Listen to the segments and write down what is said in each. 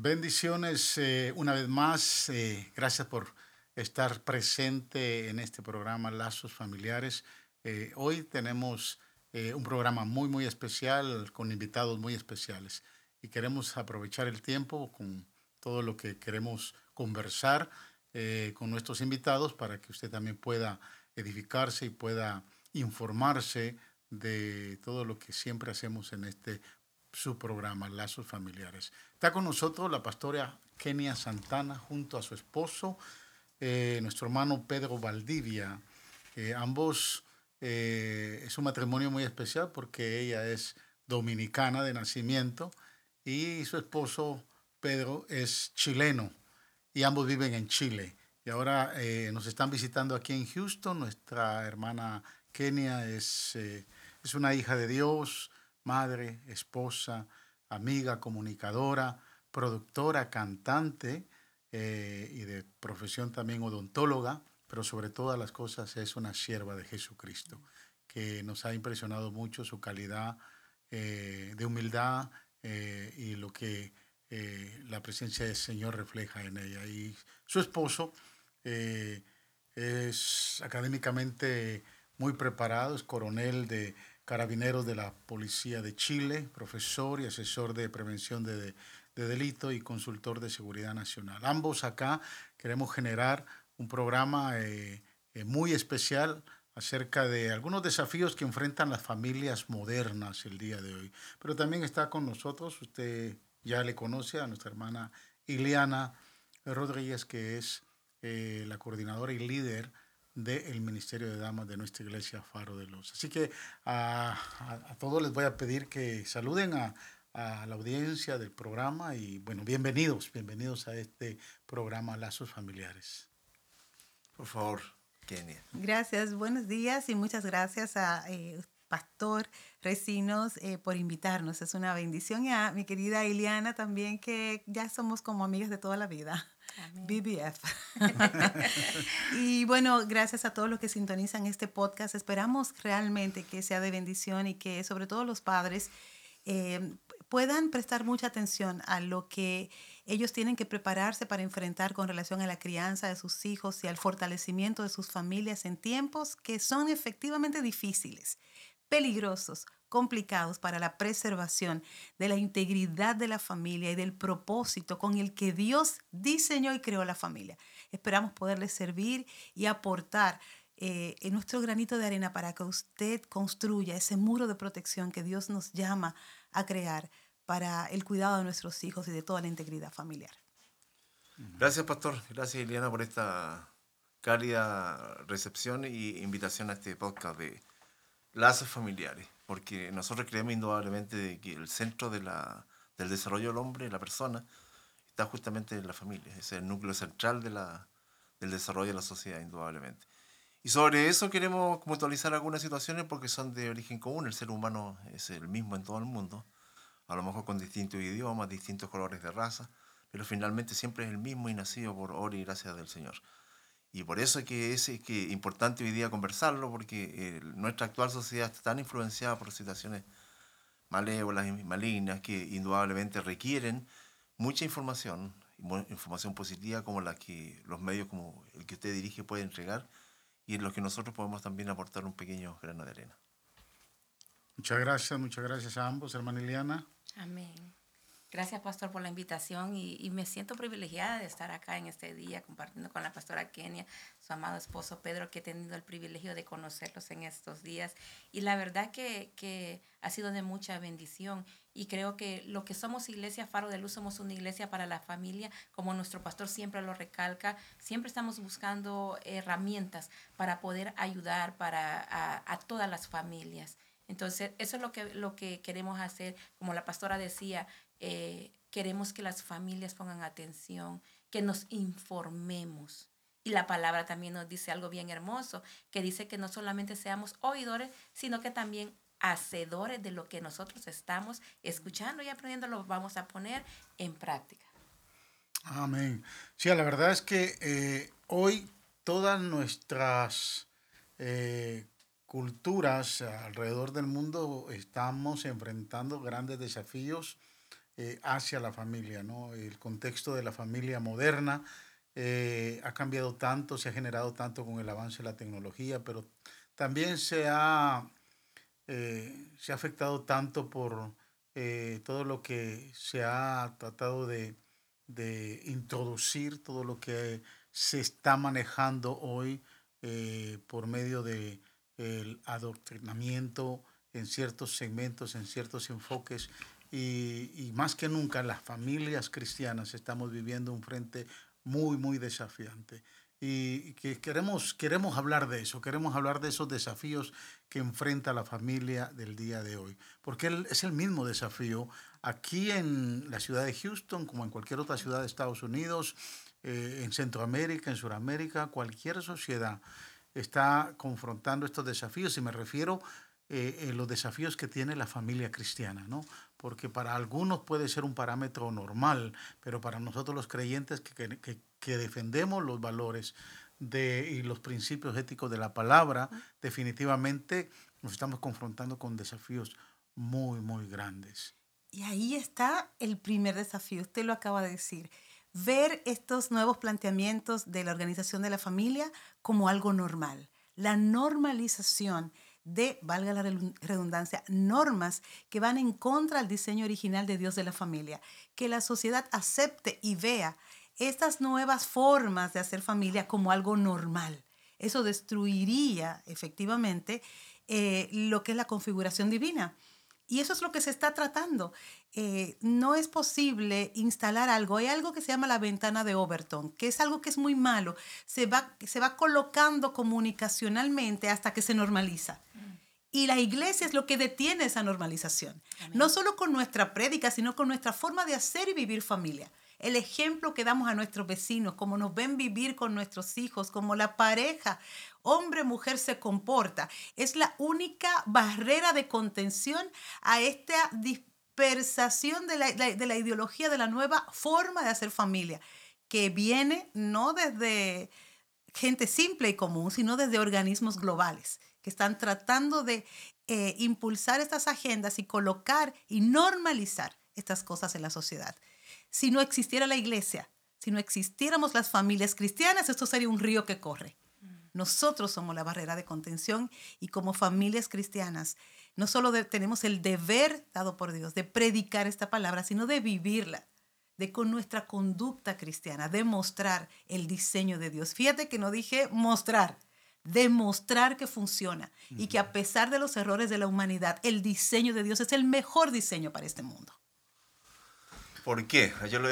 Bendiciones eh, una vez más. Eh, gracias por estar presente en este programa Lazos Familiares. Eh, hoy tenemos un programa muy, muy especial con invitados muy especiales y queremos aprovechar el tiempo con todo lo que queremos conversar con nuestros invitados para que usted también pueda edificarse y pueda informarse de todo lo que siempre hacemos en este su programa Lazos Familiares. Está con nosotros la pastora Kenia Santana junto a su esposo, eh, nuestro hermano Pedro Valdivia. ambos eh, es un matrimonio muy especial porque ella es dominicana de nacimiento y su esposo Pedro es chileno y ambos viven en Chile. Y ahora eh, nos están visitando aquí en Houston. Nuestra hermana Kenia es, es una hija de Dios, madre, esposa, amiga, comunicadora, productora, cantante eh, y de profesión también odontóloga, pero sobre todas las cosas es una sierva de Jesucristo, que nos ha impresionado mucho su calidad eh, de humildad eh, y lo que la presencia del Señor refleja en ella. Y su esposo es académicamente muy preparado, es coronel de carabineros de la Policía de Chile, profesor y asesor de prevención de, delito y consultor de seguridad nacional. Ambos acá queremos generar un programa eh, eh, muy especial acerca de algunos desafíos que enfrentan las familias modernas el día de hoy. Pero también está con nosotros, usted ya le conoce a nuestra hermana Ileana Rodríguez, que es eh, la coordinadora y líder del Ministerio de Damas de nuestra iglesia Faro de Luz. Así que a, todos les voy a pedir que saluden a, la audiencia del programa y bueno, bienvenidos, bienvenidos a este programa Lazos Familiares. Por favor, Kenia. Gracias, buenos días y muchas gracias a eh, Pastor Recinos eh, por invitarnos. Es una bendición y a mi querida Iliana también, que ya somos como amigas de toda la vida. BBF. y bueno, gracias a todos los que sintonizan este podcast. Esperamos realmente que sea de bendición y que sobre todo los padres eh, puedan prestar mucha atención a lo que ellos tienen que prepararse para enfrentar con relación a la crianza de sus hijos y al fortalecimiento de sus familias en tiempos que son efectivamente difíciles, peligrosos, complicados para la preservación de la integridad de la familia y del propósito con el que Dios diseñó y creó la familia. Esperamos poderles servir y aportar eh, en nuestro granito de arena para que usted construya ese muro de protección que Dios nos llama a crear para el cuidado de nuestros hijos y de toda la integridad familiar. Gracias, Pastor. Gracias, Eliana, por esta cálida recepción y invitación a este podcast de lazos familiares porque nosotros creemos indudablemente que el centro de la, del desarrollo del hombre, la persona, está justamente en la familia, es el núcleo central de la, del desarrollo de la sociedad, indudablemente. Y sobre eso queremos puntualizar algunas situaciones porque son de origen común, el ser humano es el mismo en todo el mundo, a lo mejor con distintos idiomas, distintos colores de raza, pero finalmente siempre es el mismo y nacido por obra y gracia del Señor. Y por eso es que es, que importante hoy día conversarlo, porque nuestra actual sociedad está tan influenciada por situaciones malévolas y malignas que indudablemente requieren mucha información, información positiva como la que los medios como el que usted dirige pueden entregar y en los que nosotros podemos también aportar un pequeño grano de arena. Muchas gracias, muchas gracias a ambos, hermana Liliana. Amén. Gracias, pastor, por la invitación y, me siento privilegiada de estar acá en este día compartiendo con la pastora Kenia, su amado esposo Pedro, que he tenido el privilegio de conocerlos en estos días. Y la verdad que, que ha sido de mucha bendición y creo que lo que somos Iglesia Faro de Luz somos una iglesia para la familia, como nuestro pastor siempre lo recalca, siempre estamos buscando herramientas para poder ayudar para a, a todas las familias. Entonces, eso es lo que, lo que queremos hacer. Como la pastora decía, eh, queremos que las familias pongan atención, que nos informemos. Y la palabra también nos dice algo bien hermoso, que dice que no solamente seamos oidores, sino que también hacedores de lo que nosotros estamos escuchando y aprendiendo, lo vamos a poner en práctica. Amén. Sí, la verdad es que eh, hoy todas nuestras eh, culturas alrededor del mundo estamos enfrentando grandes desafíos eh, hacia la familia, ¿no? El contexto de la familia moderna eh, ha cambiado tanto, se ha generado tanto con el avance de la tecnología, pero también se ha, se ha afectado tanto por todo lo que se ha tratado de, de introducir, todo lo que se está manejando hoy por medio de el adoctrinamiento en ciertos segmentos, en ciertos enfoques. Y, más que nunca las familias cristianas estamos viviendo un frente muy, muy desafiante. Y que queremos, queremos hablar de eso, queremos hablar de esos desafíos que enfrenta la familia del día de hoy. Porque es el mismo desafío aquí en la ciudad de Houston, como en cualquier otra ciudad de Estados Unidos, eh, en Centroamérica, en Sudamérica, cualquier sociedad está confrontando estos desafíos y me refiero eh, los desafíos que tiene la familia cristiana, ¿no? Porque para algunos puede ser un parámetro normal, pero para nosotros los creyentes que, que, que defendemos los valores de, y los principios éticos de la palabra, definitivamente nos estamos confrontando con desafíos muy, muy grandes. Y ahí está el primer desafío, usted lo acaba de decir, ver estos nuevos planteamientos de la organización de la familia como algo normal. La normalización de, valga la redundancia, normas que van en contra del diseño original de Dios de la familia. Que la sociedad acepte y vea estas nuevas formas de hacer familia como algo normal. Eso destruiría efectivamente eh, lo que es la configuración divina. Y eso es lo que se está tratando. Eh, no es posible instalar algo. Hay algo que se llama la ventana de Overton, que es algo que es muy malo. Se va, se va colocando comunicacionalmente hasta que se normaliza. Y la iglesia es lo que detiene esa normalización. No solo con nuestra prédica, sino con nuestra forma de hacer y vivir familia el ejemplo que damos a nuestros vecinos, cómo nos ven vivir con nuestros hijos, cómo la pareja, hombre-mujer, se comporta. Es la única barrera de contención a esta dispersación de la, de la ideología de la nueva forma de hacer familia, que viene no desde gente simple y común, sino desde organismos globales que están tratando de eh, impulsar estas agendas y colocar y normalizar estas cosas en la sociedad si no existiera la iglesia, si no existiéramos las familias cristianas, esto sería un río que corre. Nosotros somos la barrera de contención y como familias cristianas, no solo tenemos el deber dado por Dios de predicar esta palabra, sino de vivirla, de con nuestra conducta cristiana, demostrar el diseño de Dios. Fíjate que no dije mostrar, demostrar que funciona y que a pesar de los errores de la humanidad, el diseño de Dios es el mejor diseño para este mundo. ¿Por qué? Yo lo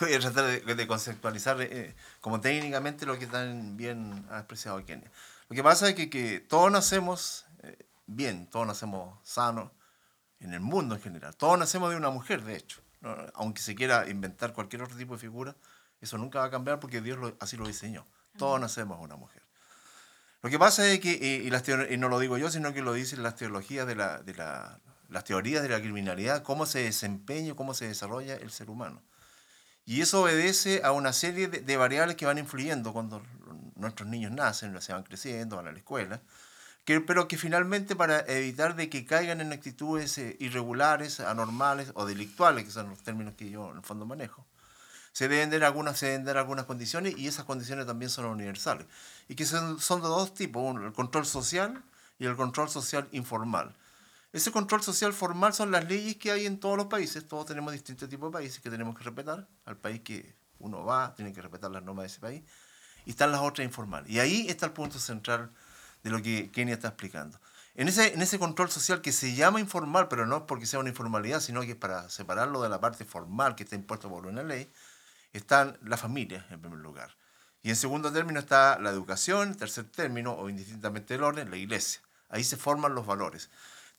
voy a tratar de, conceptualizar eh, como técnicamente lo que tan bien ha expresado Kenia. Lo que pasa es que, que todos nacemos eh, bien, todos nacemos sanos en el mundo en general. Todos nacemos de una mujer, de hecho. Aunque se quiera inventar cualquier otro tipo de figura, eso nunca va a cambiar porque Dios así lo diseñó. Todos nacemos de una mujer. Lo que pasa es que, y, y, no lo digo yo, sino que lo dicen las teologías de la, de la las teorías de la criminalidad, cómo se desempeña, cómo se desarrolla el ser humano. Y eso obedece a una serie de, variables que van influyendo cuando nuestros niños nacen, se van creciendo, van a la escuela, pero que finalmente para evitar de que caigan en actitudes eh, irregulares, anormales o delictuales, que son los términos que yo en el fondo manejo, se deben dar algunas, se deben dar algunas condiciones y esas condiciones también son universales. Y que son, son de dos tipos, el control social y el control social informal. Ese control social formal son las leyes que hay en todos los países. Todos tenemos distintos tipos de países que tenemos que respetar. Al país que uno va, tiene que respetar las normas de ese país. Y están las otras informales. Y ahí está el punto central de lo que Kenia está explicando. En ese, en ese control social que se llama informal, pero no es porque sea una informalidad, sino que es para separarlo de la parte formal que está impuesta por una ley, están las familias en primer lugar. Y en segundo término está la educación, en tercer término, o indistintamente el orden, la iglesia. Ahí se forman los valores.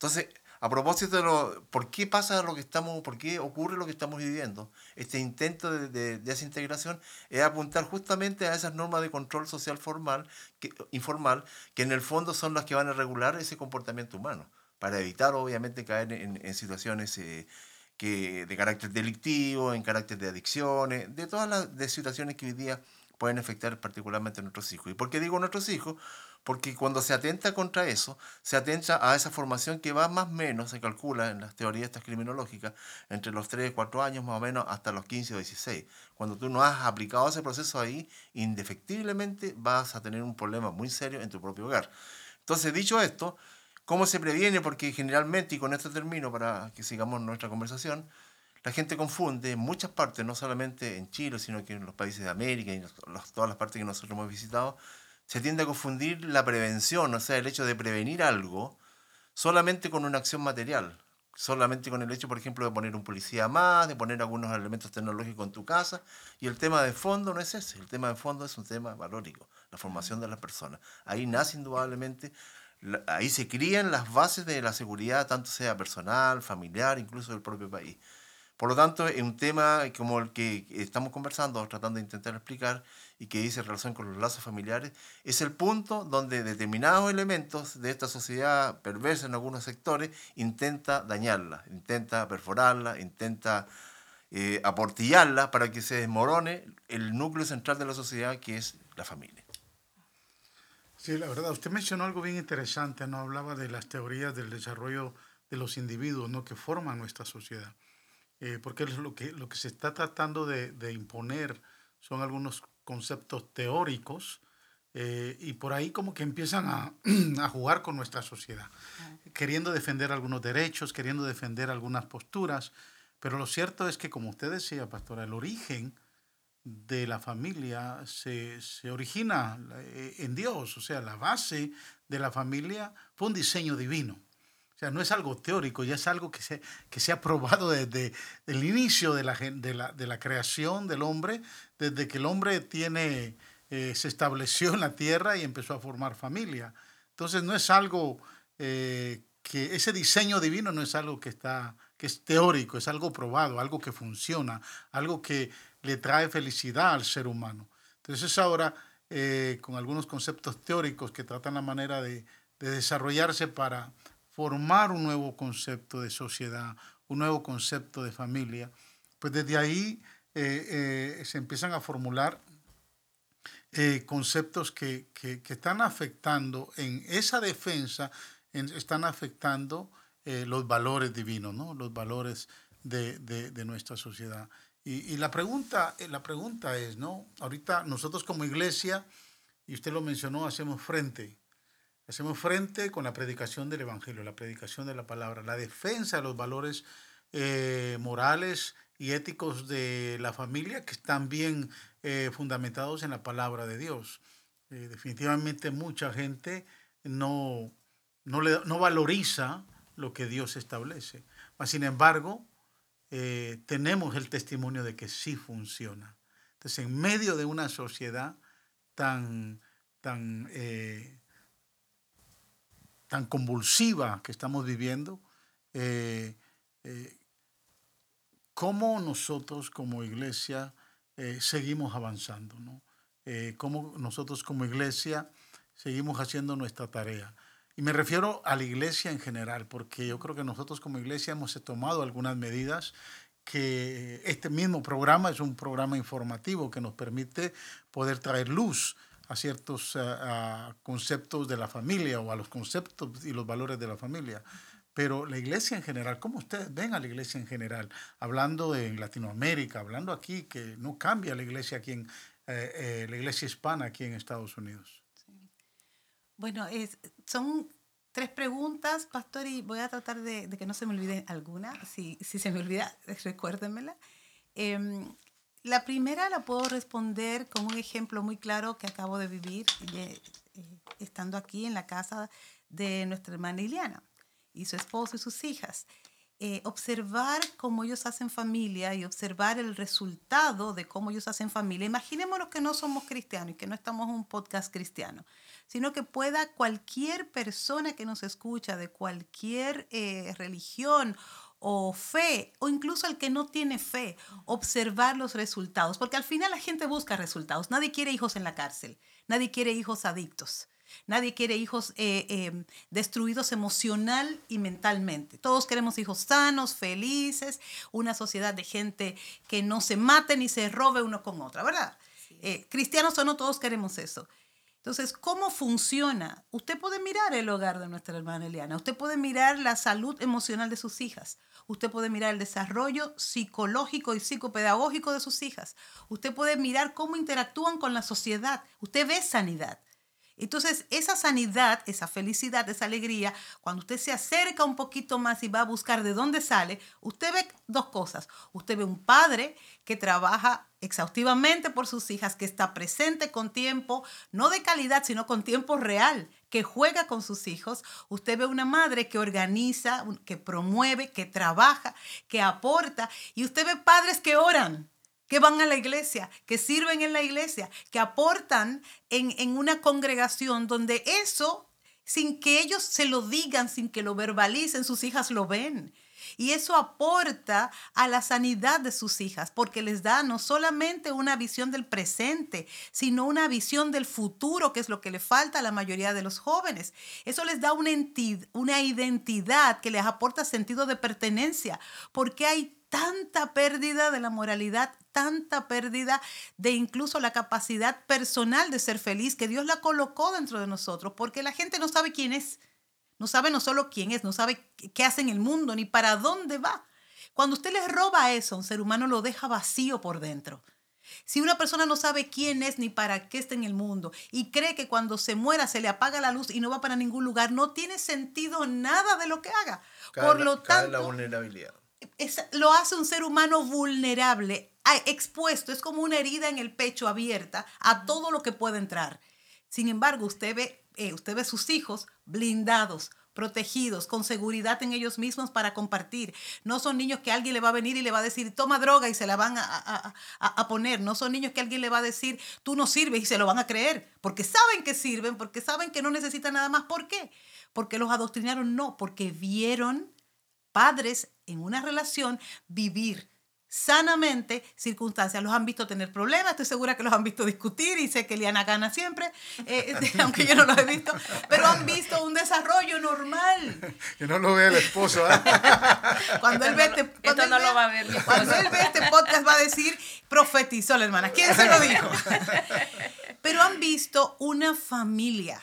Entonces, a propósito de lo, por qué pasa lo que estamos, por qué ocurre lo que estamos viviendo, este intento de, de, desintegración es apuntar justamente a esas normas de control social formal, que, informal, que en el fondo son las que van a regular ese comportamiento humano, para evitar obviamente caer en, situaciones eh, que, de carácter delictivo, en carácter de adicciones, de todas las de situaciones que hoy día pueden afectar particularmente a nuestros hijos. ¿Y por qué digo nuestros hijos? Porque cuando se atenta contra eso, se atenta a esa formación que va más o menos, se calcula en las teorías estas criminológicas, entre los 3, 4 años más o menos hasta los 15 o 16. Cuando tú no has aplicado ese proceso ahí, indefectiblemente vas a tener un problema muy serio en tu propio hogar. Entonces, dicho esto, ¿cómo se previene? Porque generalmente, y con esto termino para que sigamos nuestra conversación, la gente confunde en muchas partes, no solamente en Chile, sino que en los países de América y en todas las partes que nosotros hemos visitado, se tiende a confundir la prevención, o sea, el hecho de prevenir algo, solamente con una acción material. Solamente con el hecho, por ejemplo, de poner un policía más, de poner algunos elementos tecnológicos en tu casa. Y el tema de fondo no es ese. El tema de fondo es un tema valórico, la formación de las personas. Ahí nace indudablemente, ahí se crían las bases de la seguridad, tanto sea personal, familiar, incluso del propio país. Por lo tanto, es un tema como el que estamos conversando, tratando de intentar explicar y que dice relación con los lazos familiares, es el punto donde determinados elementos de esta sociedad perversa en algunos sectores intenta dañarla, intenta perforarla, intenta eh, aportillarla para que se desmorone el núcleo central de la sociedad que es la familia. Sí, la verdad, usted mencionó algo bien interesante, no hablaba de las teorías del desarrollo de los individuos ¿no? que forman nuestra sociedad. Eh, porque lo que, lo que se está tratando de, de imponer son algunos conceptos teóricos eh, y por ahí como que empiezan a, a, jugar con nuestra sociedad, queriendo defender algunos derechos, queriendo defender algunas posturas, pero lo cierto es que, como usted decía, pastora, el origen de la familia se, se origina eh, en Dios, o sea, la base de la familia fue un diseño divino no es algo teórico, ya es algo que se, que se ha probado desde el inicio de la, de la, de la creación del hombre, desde que el hombre tiene, eh, se estableció en la tierra y empezó a formar familia. Entonces no es algo eh, que ese diseño divino no es algo que está que es teórico, es algo probado, algo que funciona, algo que le trae felicidad al ser humano. Entonces ahora eh, con algunos conceptos teóricos que tratan la manera de, de desarrollarse para formar un nuevo concepto de sociedad, un nuevo concepto de familia, pues desde ahí eh, eh, se empiezan a formular eh, conceptos que, están afectando en esa defensa, están afectando los valores divinos, ¿no? los valores de, nuestra sociedad. Y, la, pregunta, la pregunta es, ¿no? ahorita nosotros como iglesia, y usted lo mencionó, hacemos frente Hacemos frente con la predicación del Evangelio, la predicación de la palabra, la defensa de los valores eh, morales y éticos de la familia que están bien eh, fundamentados en la palabra de Dios. Eh, definitivamente mucha gente no, no, le, no, valoriza lo que Dios establece. sin embargo, tenemos el testimonio de que sí funciona. Entonces, en medio de una sociedad tan, tan tan convulsiva que estamos viviendo, eh, eh, cómo nosotros como iglesia eh, seguimos avanzando, ¿no? cómo nosotros como iglesia seguimos haciendo nuestra tarea. Y me refiero a la iglesia en general, porque yo creo que nosotros como iglesia hemos tomado algunas medidas que este mismo programa es un programa informativo que nos permite poder traer luz a ciertos conceptos de la familia o a los conceptos y los valores de la familia. Pero la iglesia en general, ¿cómo ustedes ven a la iglesia en general? Hablando en Latinoamérica, hablando aquí, que no cambia la iglesia aquí en, eh, eh, la iglesia hispana aquí en Estados Unidos. Bueno, es, son tres preguntas, pastor, y voy a tratar de, que no se me olvide alguna. Si, si se me olvida, recuérdenmela. Em, la primera la puedo responder con un ejemplo muy claro que acabo de vivir eh, estando aquí en la casa de nuestra hermana Liliana y su esposo y sus hijas. Eh, observar cómo ellos hacen familia y observar el resultado de cómo ellos hacen familia. Imaginémonos que no somos cristianos y que no estamos en un podcast cristiano, sino que pueda cualquier persona que nos escucha de cualquier eh, religión o fe, o incluso el que no tiene fe, observar los resultados, porque al final la gente busca resultados. Nadie quiere hijos en la cárcel, nadie quiere hijos adictos, nadie quiere hijos eh, em, destruidos emocional y mentalmente. Todos queremos hijos sanos, felices, una sociedad de gente que no se mate ni se robe uno con otra, ¿verdad? Eh, cristianos o no, todos queremos eso. Entonces, ¿cómo funciona? Usted puede mirar el hogar de nuestra hermana Eliana, usted puede mirar la salud emocional de sus hijas, usted puede mirar el desarrollo psicológico y psicopedagógico de sus hijas, usted puede mirar cómo interactúan con la sociedad, usted ve sanidad. Entonces, esa sanidad, esa felicidad, esa alegría, cuando usted se acerca un poquito más y va a buscar de dónde sale, usted ve dos cosas. Usted ve un padre que trabaja exhaustivamente por sus hijas, que está presente con tiempo, no de calidad, sino con tiempo real, que juega con sus hijos. Usted ve una madre que organiza, que promueve, que trabaja, que aporta. Y usted ve padres que oran, que van a la iglesia, que sirven en la iglesia, que aportan en, en una congregación donde eso, sin que ellos se lo digan, sin que lo verbalicen, sus hijas lo ven. Y eso aporta a la sanidad de sus hijas, porque les da no solamente una visión del presente, sino una visión del futuro, que es lo que le falta a la mayoría de los jóvenes. Eso les da una, una identidad que les aporta sentido de pertenencia, porque hay tanta pérdida de la moralidad, tanta pérdida de incluso la capacidad personal de ser feliz que Dios la colocó dentro de nosotros, porque la gente no sabe quién es, no sabe no solo quién es, no sabe qué hace en el mundo, ni para dónde va. Cuando usted le roba eso, un ser humano lo deja vacío por dentro. Si una persona no sabe quién es ni para qué está en el mundo y cree que cuando se muera se le apaga la luz y no va para ningún lugar, no tiene sentido nada de lo que haga. por lo tanto, la vulnerabilidad lo hace un ser humano vulnerable, expuesto, es como una herida en el pecho abierta a todo lo que puede entrar. Sin embargo, usted ve, eh, usted ve sus hijos blindados, protegidos, con seguridad en ellos mismos para compartir. No son niños que alguien le va a venir y le va a decir, toma droga y se la van a, a, poner. No son niños que alguien le va a decir, tú no sirves y se lo van a creer, porque saben que sirven, porque saben que no necesitan nada más. ¿Por qué? Porque los adoctrinaron, no, porque vieron padres en una relación vivir sanamente circunstancias. Los han visto tener problemas, estoy segura que los han visto discutir y sé que Liana gana siempre, eh, aunque yo no los he visto, pero han visto un desarrollo normal. Que no lo vea el esposo. ¿eh? Cuando él ve este, cuando no lo va a ver, cuando él ve este podcast va a decir, profetizó la hermana. ¿Quién se lo dijo? Pero han visto una familia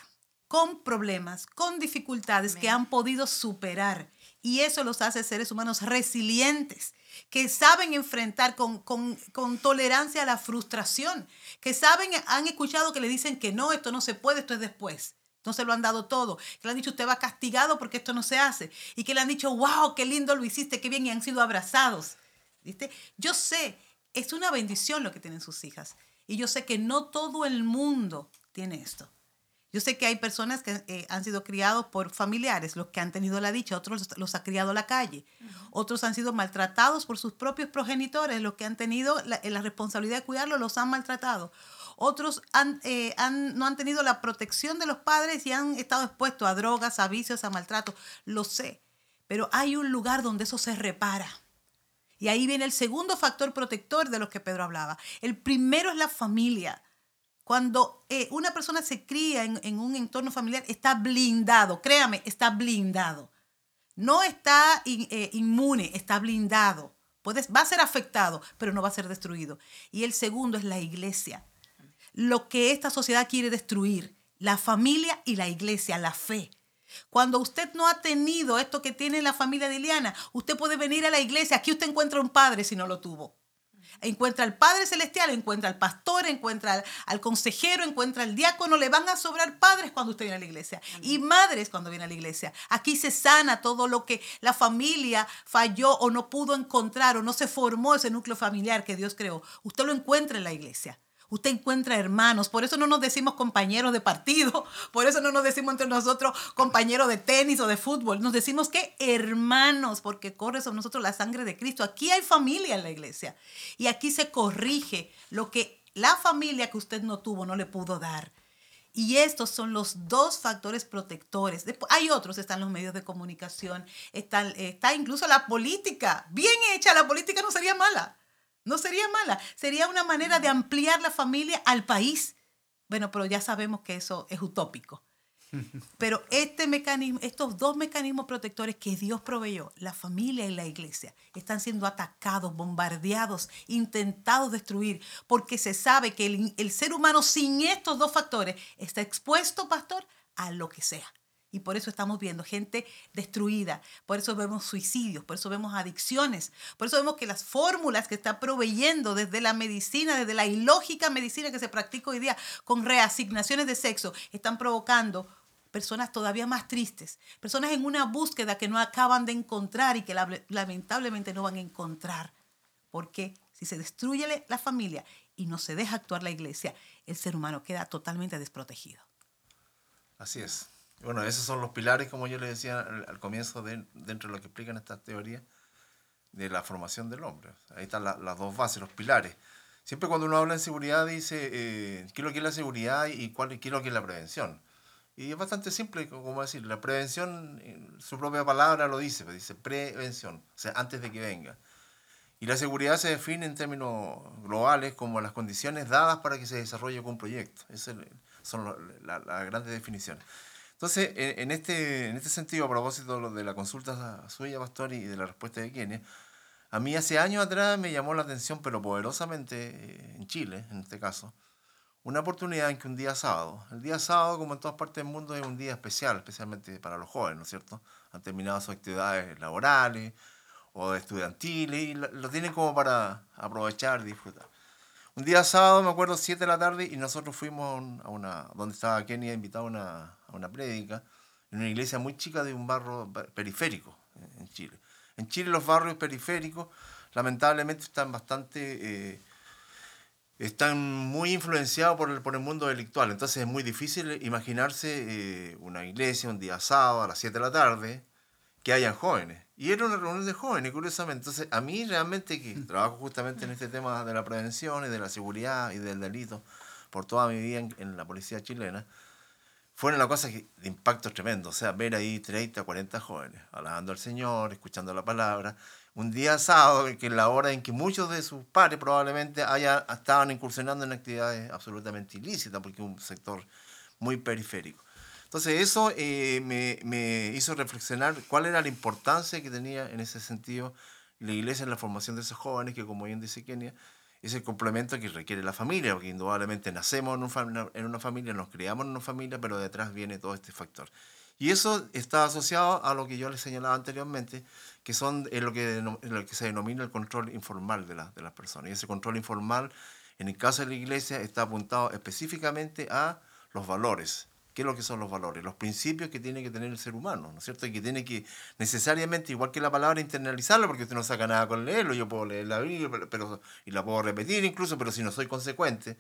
con problemas, con dificultades que han podido superar y eso los hace seres humanos resilientes, que saben enfrentar con, tolerancia a la frustración, que saben, han escuchado que le dicen que no, esto no se puede, esto es después. No se lo han dado todo. Que le han dicho, usted va castigado porque esto no se hace. Y que le han dicho, wow, qué lindo lo hiciste, qué bien, y han sido abrazados. ¿Viste? Yo sé, es una bendición lo que tienen sus hijas. Y yo sé que no todo el mundo tiene esto. Yo sé que hay personas que eh, han sido criados por familiares, los que han tenido la dicha, otros los, ha criado la calle, otros han sido maltratados por sus propios progenitores, los que han tenido la, eh, responsabilidad de cuidarlos los han maltratado. Otros eh, han, no han tenido la protección de los padres y han estado expuestos a drogas, a vicios, a maltrato. Lo sé, pero hay un lugar donde eso se repara. Y ahí viene el segundo factor protector de los que Pedro hablaba. El primero es la familia cuando eh, una persona se cría en, un entorno familiar, está blindado, créame, está blindado. No está eh, inmune, está blindado. va a ser afectado, pero no va a ser destruido. Y el segundo es la iglesia. Lo que esta sociedad quiere destruir, la familia y la iglesia, la fe. Cuando usted no ha tenido esto que tiene la familia de Iliana, usted puede venir a la iglesia. Aquí usted encuentra un padre si no lo tuvo. Encuentra al Padre Celestial, encuentra al pastor, encuentra al, consejero, encuentra al diácono. Le van a sobrar padres cuando usted viene a la iglesia y madres cuando viene a la iglesia. Aquí se sana todo lo que la familia falló o no pudo encontrar o no se formó ese núcleo familiar que Dios creó. Usted lo encuentra en la iglesia usted encuentra hermanos. Por eso no nos decimos compañeros de partido, por eso no nos decimos entre nosotros compañeros de tenis o de fútbol. Nos decimos que hermanos, porque corre sobre nosotros la sangre de Cristo. Aquí hay familia en la iglesia y aquí se corrige lo que la familia que usted no tuvo no le pudo dar. Y estos son los dos factores protectores. hay otros, están los medios de comunicación, está, está incluso la política. Bien hecha, la política no sería mala. No sería mala, sería una manera de ampliar la familia al país. Bueno, pero ya sabemos que eso es utópico. Pero este mecanismo, estos dos mecanismos protectores que Dios proveyó, la familia y la iglesia, están siendo atacados, bombardeados, intentados destruir, porque se sabe que el, el ser humano sin estos dos factores está expuesto, pastor, a lo que sea. Y por eso estamos viendo gente destruida, por eso vemos suicidios, por eso vemos adicciones, por eso vemos que las fórmulas que está proveyendo desde la medicina, desde la ilógica medicina que se practica hoy día con reasignaciones de sexo, están provocando personas todavía más tristes, personas en una búsqueda que no acaban de encontrar y que lamentablemente no van a encontrar. Porque si se destruye la familia y no se deja actuar la iglesia, el ser humano queda totalmente desprotegido. Así es. Bueno, esos son los pilares, como yo le decía al, comienzo, de, dentro de lo que explican estas teorías de la formación del hombre. Ahí están las dos bases, los pilares. Siempre cuando uno habla de seguridad dice eh, qué es lo que es la seguridad y cuál, qué es lo que es la prevención. Y es bastante simple, como decir, la prevención, su propia palabra lo dice, pues dice prevención, o sea, antes de que venga. Y la seguridad se define en términos globales como las condiciones dadas para que se desarrolle un proyecto. Esas son las grandes definiciones. Entonces, en este, en este sentido, a propósito de la consulta suya, Pastor, y de la respuesta de Kenia, a mí hace años atrás me llamó la atención, pero poderosamente eh, en Chile, en este caso, una oportunidad en que un día sábado, el día sábado, como en todas partes del mundo, es un día especial, especialmente para los jóvenes, ¿no es cierto? Han terminado sus actividades laborales o estudiantiles y lo tienen como para aprovechar disfrutar. Un día sábado, me acuerdo, 7 de la tarde, y nosotros fuimos a una, donde estaba Kenia invitado a una, a una prédica, en una iglesia muy chica de un barrio periférico en Chile. En Chile los barrios periféricos lamentablemente están bastante... Eh, están muy influenciados por el, por el mundo delictual. Entonces es muy difícil imaginarse eh, una iglesia un día sábado a las 7 de la tarde que hayan jóvenes. Y era una reunión de jóvenes, curiosamente. Entonces, a mí realmente, que trabajo justamente en este tema de la prevención y de la seguridad y del delito por toda mi vida en, la policía chilena, fueron una cosa de impacto tremendo. O sea, ver ahí 30, 40 jóvenes, alabando al Señor, escuchando la palabra. Un día sábado, que es la hora en que muchos de sus pares probablemente haya, estaban incursionando en actividades absolutamente ilícitas, porque es un sector muy periférico. Entonces eso eh, me, me, hizo reflexionar cuál era la importancia que tenía en ese sentido la iglesia en la formación de esos jóvenes, que como bien dice Kenia, es el complemento que requiere la familia, porque indudablemente nacemos en, un, en una familia, nos criamos en una familia, pero detrás viene todo este factor. Y eso está asociado a lo que yo les señalaba anteriormente, que son lo que, lo que se denomina el control informal de, de las personas. Y ese control informal, en el caso de la iglesia, está apuntado específicamente a los valores, ¿Qué es lo que son los valores? Los principios que tiene que tener el ser humano, ¿no es cierto? Y que tiene que necesariamente, igual que la palabra, internalizarlo, porque usted no saca nada con leerlo. Yo puedo leer la Biblia pero, y la puedo repetir incluso, pero si no soy consecuente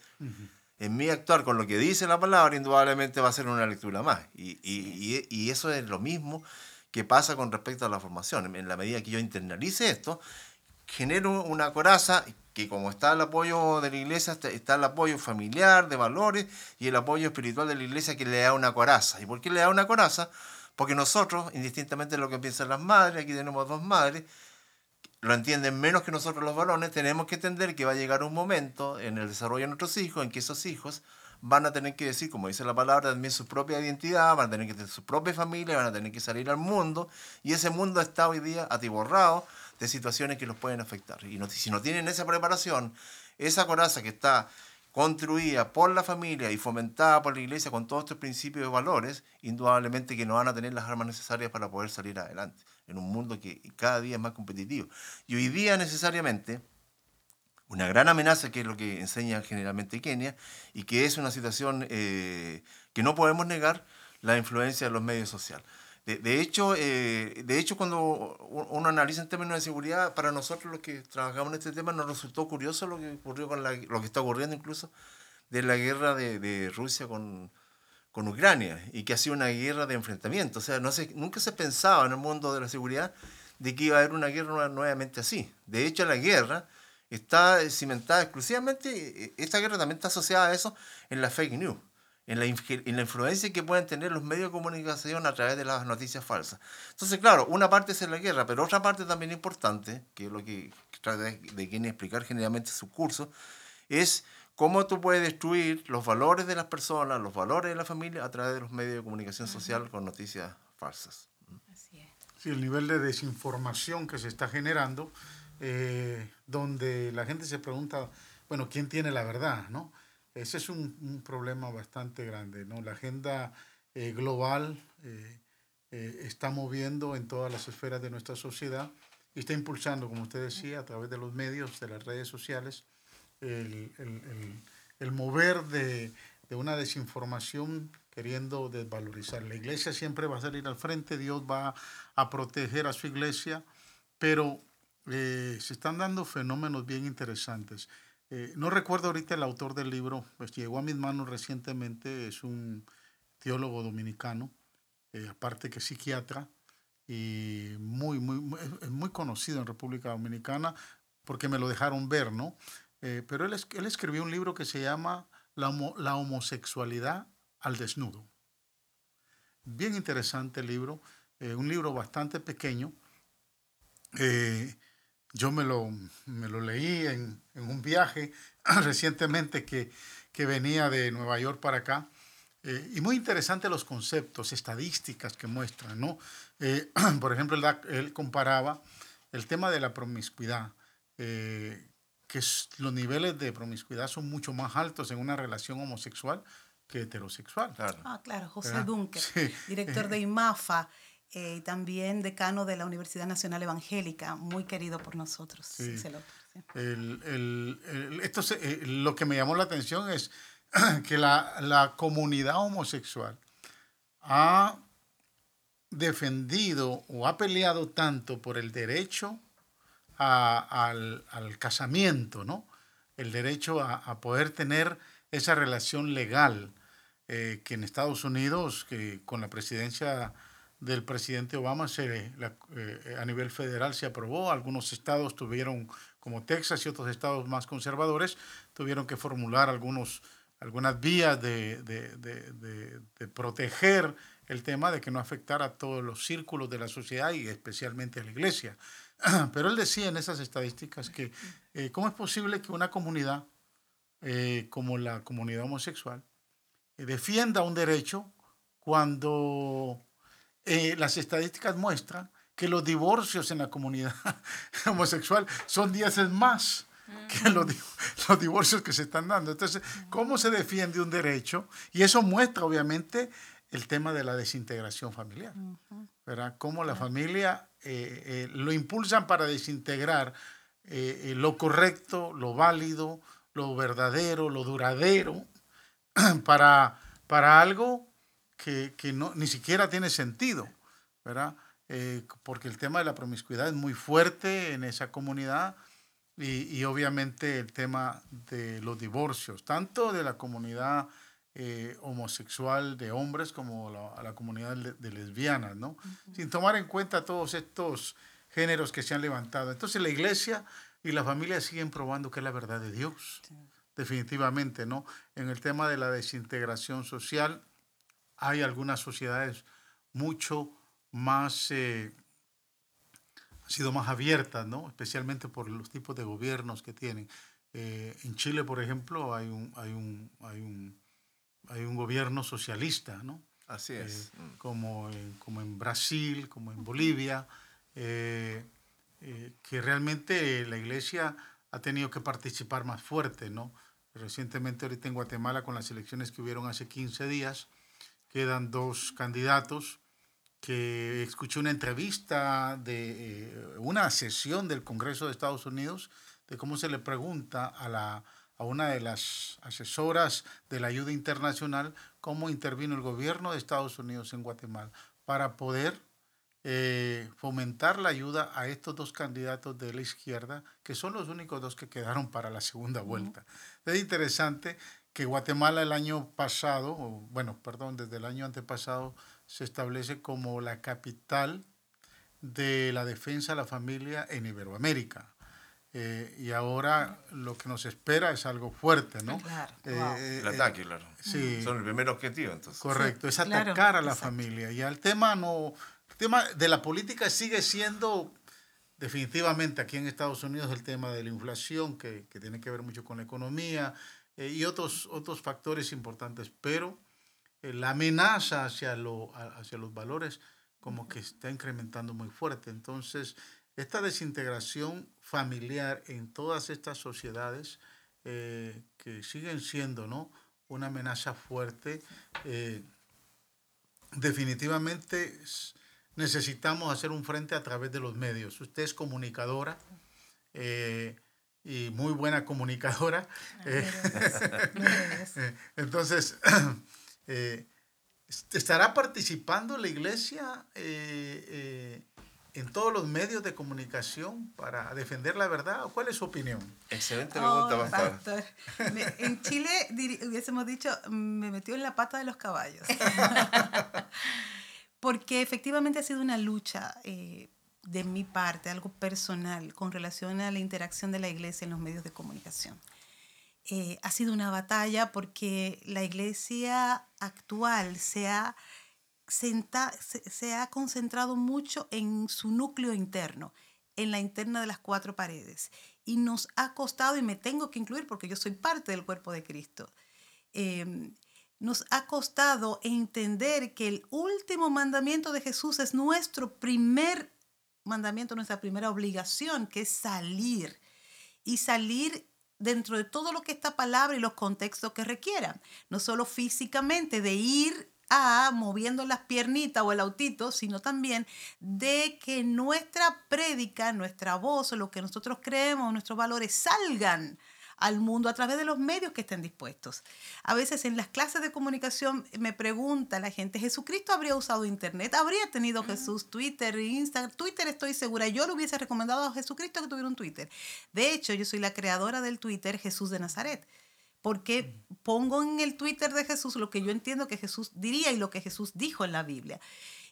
en mi actuar con lo que dice la palabra, indudablemente va a ser una lectura más. Y, y, y eso es lo mismo que pasa con respecto a la formación. En la medida que yo internalice esto, genero una coraza que como está el apoyo de la iglesia, está el apoyo familiar, de valores, y el apoyo espiritual de la iglesia que le da una coraza. ¿Y por qué le da una coraza? Porque nosotros, indistintamente de lo que piensan las madres, aquí tenemos dos madres, lo entienden menos que nosotros los varones, tenemos que entender que va a llegar un momento en el desarrollo de nuestros hijos en que esos hijos van a tener que decir, como dice la palabra, también su propia identidad, van a tener que tener su propia familia, van a tener que salir al mundo, y ese mundo está hoy día atiborrado de situaciones que los pueden afectar. Y si no tienen esa preparación, esa coraza que está construida por la familia y fomentada por la iglesia con todos estos principios y valores, indudablemente que no van a tener las armas necesarias para poder salir adelante en un mundo que cada día es más competitivo. Y hoy día necesariamente una gran amenaza, que es lo que enseña generalmente Kenia, y que es una situación eh, que no podemos negar, la influencia de los medios sociales. De, hecho, eh, de hecho, cuando uno analiza en términos de seguridad, para nosotros los que trabajamos en este tema nos resultó curioso lo que ocurrió con lo que está ocurriendo incluso de la guerra de, Rusia con, con, Ucrania y que ha sido una guerra de enfrentamiento. O sea, no se, nunca se pensaba en el mundo de la seguridad de que iba a haber una guerra nuevamente así. De hecho, la guerra está cimentada exclusivamente, esta guerra también está asociada a eso en la fake news en la, en la influencia que pueden tener los medios de comunicación a través de las noticias falsas. Entonces, claro, una parte es la guerra, pero otra parte también importante, que es lo que trata de, quien explicar generalmente su curso, es cómo tú puedes destruir los valores de las personas, los valores de la familia a través de los medios de comunicación social con noticias falsas. Así es. Sí, el nivel de desinformación que se está generando, eh, donde la gente se pregunta, bueno, ¿quién tiene la verdad? ¿no? Ese es un, problema bastante grande. ¿no? La agenda eh, global eh, está moviendo en todas las esferas de nuestra sociedad y está impulsando, como usted decía, a través de los medios, de las redes sociales, el, el, el, mover de, de, una desinformación queriendo desvalorizar. La iglesia siempre va a salir al frente, Dios va a proteger a su iglesia, pero eh, se están dando fenómenos bien interesantes. Eh, no recuerdo ahorita el autor del libro, pues llegó a mis manos recientemente, es un teólogo dominicano, eh, aparte que psiquiatra, y muy, muy, muy, conocido en República Dominicana porque me lo dejaron ver, ¿no? Eh, pero él, él, escribió un libro que se llama La, la homosexualidad al desnudo. Bien interesante libro, un libro bastante pequeño. Eh, yo me lo, me lo leí en, en, un viaje recientemente que, que venía de Nueva York para acá. Eh, y muy interesante los conceptos, estadísticas que muestran, ¿no? Eh, por ejemplo, él, comparaba el tema de la promiscuidad, eh, que los niveles de promiscuidad son mucho más altos en una relación homosexual que heterosexual. Claro. Ah, claro, José Dunker, director de IMAFA y también decano de la Universidad Nacional Evangélica, muy querido por nosotros. Sí. El, el, esto lo que me llamó la atención es que la, comunidad homosexual ha defendido o ha peleado tanto por el derecho al, casamiento, ¿no? El derecho a, poder tener esa relación legal eh, que en Estados Unidos, que con la presidencia del presidente Obama se, eh, a nivel federal se aprobó, algunos estados tuvieron, como Texas y otros estados más conservadores, tuvieron que formular algunos algunas vías de, de, de, proteger el tema de que no afectara a todos los círculos de la sociedad y especialmente a la iglesia. Pero él decía en esas estadísticas que eh, cómo es posible que una comunidad eh, como la comunidad homosexual defienda un derecho cuando las estadísticas muestran que los divorcios en la comunidad homosexual son 10 veces más que los, los, divorcios que se están dando. Entonces, ¿cómo se defiende un derecho? Y eso muestra, obviamente, el tema de la desintegración familiar. ¿verdad? Cómo la familia eh, eh, lo impulsan para desintegrar eh, lo correcto, lo válido, lo verdadero, lo duradero, para, para algo que, que no, ni siquiera tiene sentido. ¿verdad? porque el tema de la promiscuidad es muy fuerte en esa comunidad y, obviamente el tema de los divorcios, tanto de la comunidad eh, homosexual de hombres como la, la comunidad de, lesbianas, ¿no? Sin tomar en cuenta todos estos géneros que se han levantado. Entonces la iglesia y la familia siguen probando que es la verdad de Dios, definitivamente, ¿no? En el tema de la desintegración social, hay algunas sociedades mucho más eh, sido más abiertas, ¿no? especialmente por los tipos de gobiernos que tienen. Eh, en Chile, por ejemplo, hay un, hay un, hay un, hay un gobierno socialista, ¿no? Así es. Eh, como, en, como en Brasil, como en Bolivia, eh, que realmente la iglesia ha tenido que participar más fuerte, ¿no? Recientemente ahorita en Guatemala con las elecciones que hubieron hace 15 días, quedan dos candidatos que escuché una entrevista de eh, una sesión del Congreso de Estados Unidos de cómo se le pregunta a, la, a una de las asesoras de la ayuda internacional cómo intervino el gobierno de Estados Unidos en Guatemala para poder eh, fomentar la ayuda a estos dos candidatos de la izquierda, que son los únicos dos que quedaron para la segunda vuelta. Es interesante que Guatemala el año pasado, o, bueno, perdón, desde el año antepasado, se establece como la capital de la defensa de la familia en Iberoamérica. Eh, y ahora lo que nos espera es algo fuerte, ¿no? Claro. Eh, el ataque, claro. Sí. Son el primer objetivo, entonces. Correcto, es atacar a la familia. Y el tema no, el tema de la política sigue siendo definitivamente aquí en Estados Unidos el tema de la inflación, que, que tiene que ver mucho con la economía eh, y otros, otros factores importantes, pero eh, la amenaza hacia, lo, hacia los valores como que está incrementando muy fuerte. Entonces, esta desintegración familiar en todas estas sociedades eh, que siguen siendo ¿no? una amenaza fuerte, definitivamente necesitamos hacer un frente a través de los medios. Usted es comunicadora eh, y muy buena comunicadora. Eh, entonces, eh, ¿estará participando la iglesia en todos los medios de comunicación para defender la verdad? ¿Cuál es su opinión? Excelente pregunta, oh, pastor. En Chile hubiésemos dicho, me metió en la pata de los caballos. porque efectivamente ha sido una lucha eh, de mi parte, algo personal, con relación a la interacción de la iglesia en los medios de comunicación. Eh, ha sido una batalla porque la iglesia actual se ha, se ha concentrado mucho en su núcleo interno, en la interna de las cuatro paredes. Y nos ha costado, y me tengo que incluir porque yo soy parte del cuerpo de Cristo, eh, nos ha costado entender que el último mandamiento de Jesús es nuestro primer mandamiento, nuestra primera obligación, que es salir. Y salir dentro de todo lo que esta palabra y los contextos que requieran. No solo físicamente, de ir a moviendo las piernitas o el autito, sino también de que nuestra prédica, nuestra voz, lo que nosotros creemos, nuestros valores salgan al mundo a través de los medios que estén dispuestos. A veces en las clases de comunicación me pregunta la gente, ¿Jesucristo habría usado Internet? ¿Habría tenido Jesús Twitter, Instagram? Twitter estoy segura, yo le hubiese recomendado a Jesucristo que tuviera un Twitter. De hecho, yo soy la creadora del Twitter Jesús de Nazaret porque pongo en el Twitter de Jesús lo que yo entiendo que Jesús diría y lo que Jesús dijo en la Biblia.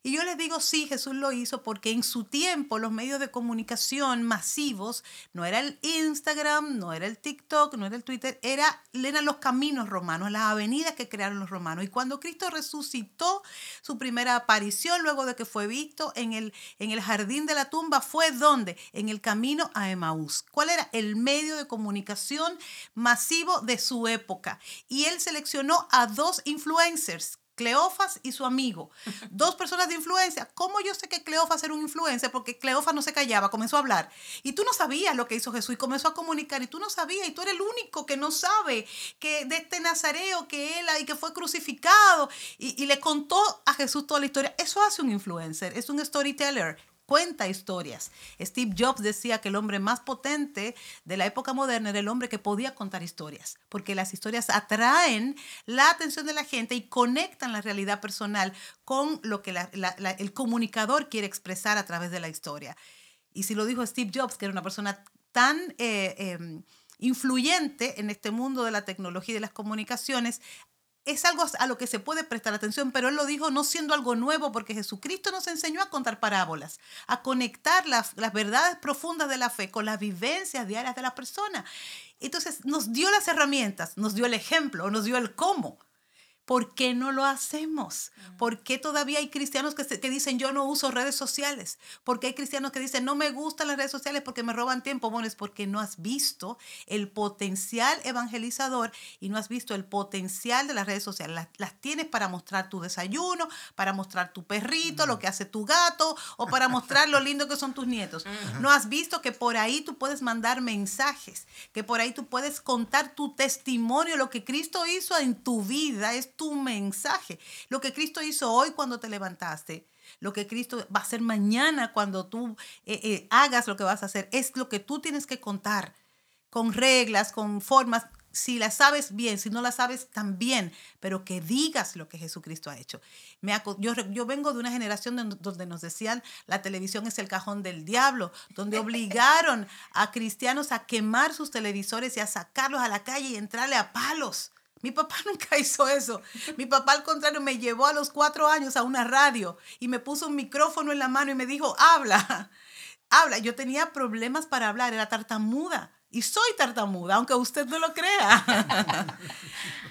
Y yo les digo, sí, Jesús lo hizo porque en su tiempo los medios de comunicación masivos, no era el Instagram, no era el TikTok, no era el Twitter, era, eran los caminos romanos, las avenidas que crearon los romanos. Y cuando Cristo resucitó su primera aparición, luego de que fue visto en el, en el jardín de la tumba, fue donde? En el camino a Emaús. ¿Cuál era el medio de comunicación masivo de su época? Y él seleccionó a dos influencers Cleofas y su amigo, dos personas de influencia. ¿Cómo yo sé que Cleofas era un influencer? Porque Cleofas no se callaba, comenzó a hablar. Y tú no sabías lo que hizo Jesús y comenzó a comunicar. Y tú no sabías, y tú eres el único que no sabe que de este Nazareo que él y que fue crucificado. Y, y le contó a Jesús toda la historia. Eso hace un influencer, es un storyteller cuenta historias. Steve Jobs decía que el hombre más potente de la época moderna era el hombre que podía contar historias, porque las historias atraen la atención de la gente y conectan la realidad personal con lo que el comunicador quiere expresar a través de la historia. Y si lo dijo Steve Jobs, que era una persona tan... Eh, em, influyente en este mundo de la tecnología y de las comunicaciones, es algo a lo que se puede prestar atención, pero él lo dijo no siendo algo nuevo, porque Jesucristo nos enseñó a contar parábolas, a conectar las, las verdades profundas de la fe con las vivencias diarias de la persona. Entonces nos dio las herramientas, nos dio el ejemplo, nos dio el cómo. ¿Por qué no lo hacemos? ¿Por qué todavía hay cristianos que, que, dicen yo no uso redes sociales? ¿Por qué hay cristianos que dicen no me gustan las redes sociales porque me roban tiempo? Bueno, es porque no has visto el potencial evangelizador y no has visto el potencial de las redes sociales. Las, las tienes para mostrar tu desayuno, para mostrar tu perrito, lo que hace tu gato o para mostrar lo lindo que son tus nietos. No has visto que por ahí tú puedes mandar mensajes, que por ahí tú puedes contar tu testimonio, lo que Cristo hizo en tu vida. Es tu mensaje. Lo que Cristo hizo hoy cuando te levantaste, lo que Cristo va a hacer mañana cuando tú eh, eh, hagas lo que vas a hacer, es lo que tú tienes que contar con reglas, con formas. Si las sabes bien, si no las sabes también, pero que digas lo que Jesucristo ha hecho. Yo vengo de una generación donde nos decían la televisión es el cajón del diablo, donde obligaron a cristianos a quemar sus televisores y a sacarlos a la calle y entrarle a palos. Mi papá nunca hizo eso. Mi papá al contrario me llevó a los cuatro años a una radio y me puso un micrófono en la mano y me dijo, habla, habla. Yo tenía problemas para hablar, era tartamuda. Y soy tartamuda, aunque usted no lo crea.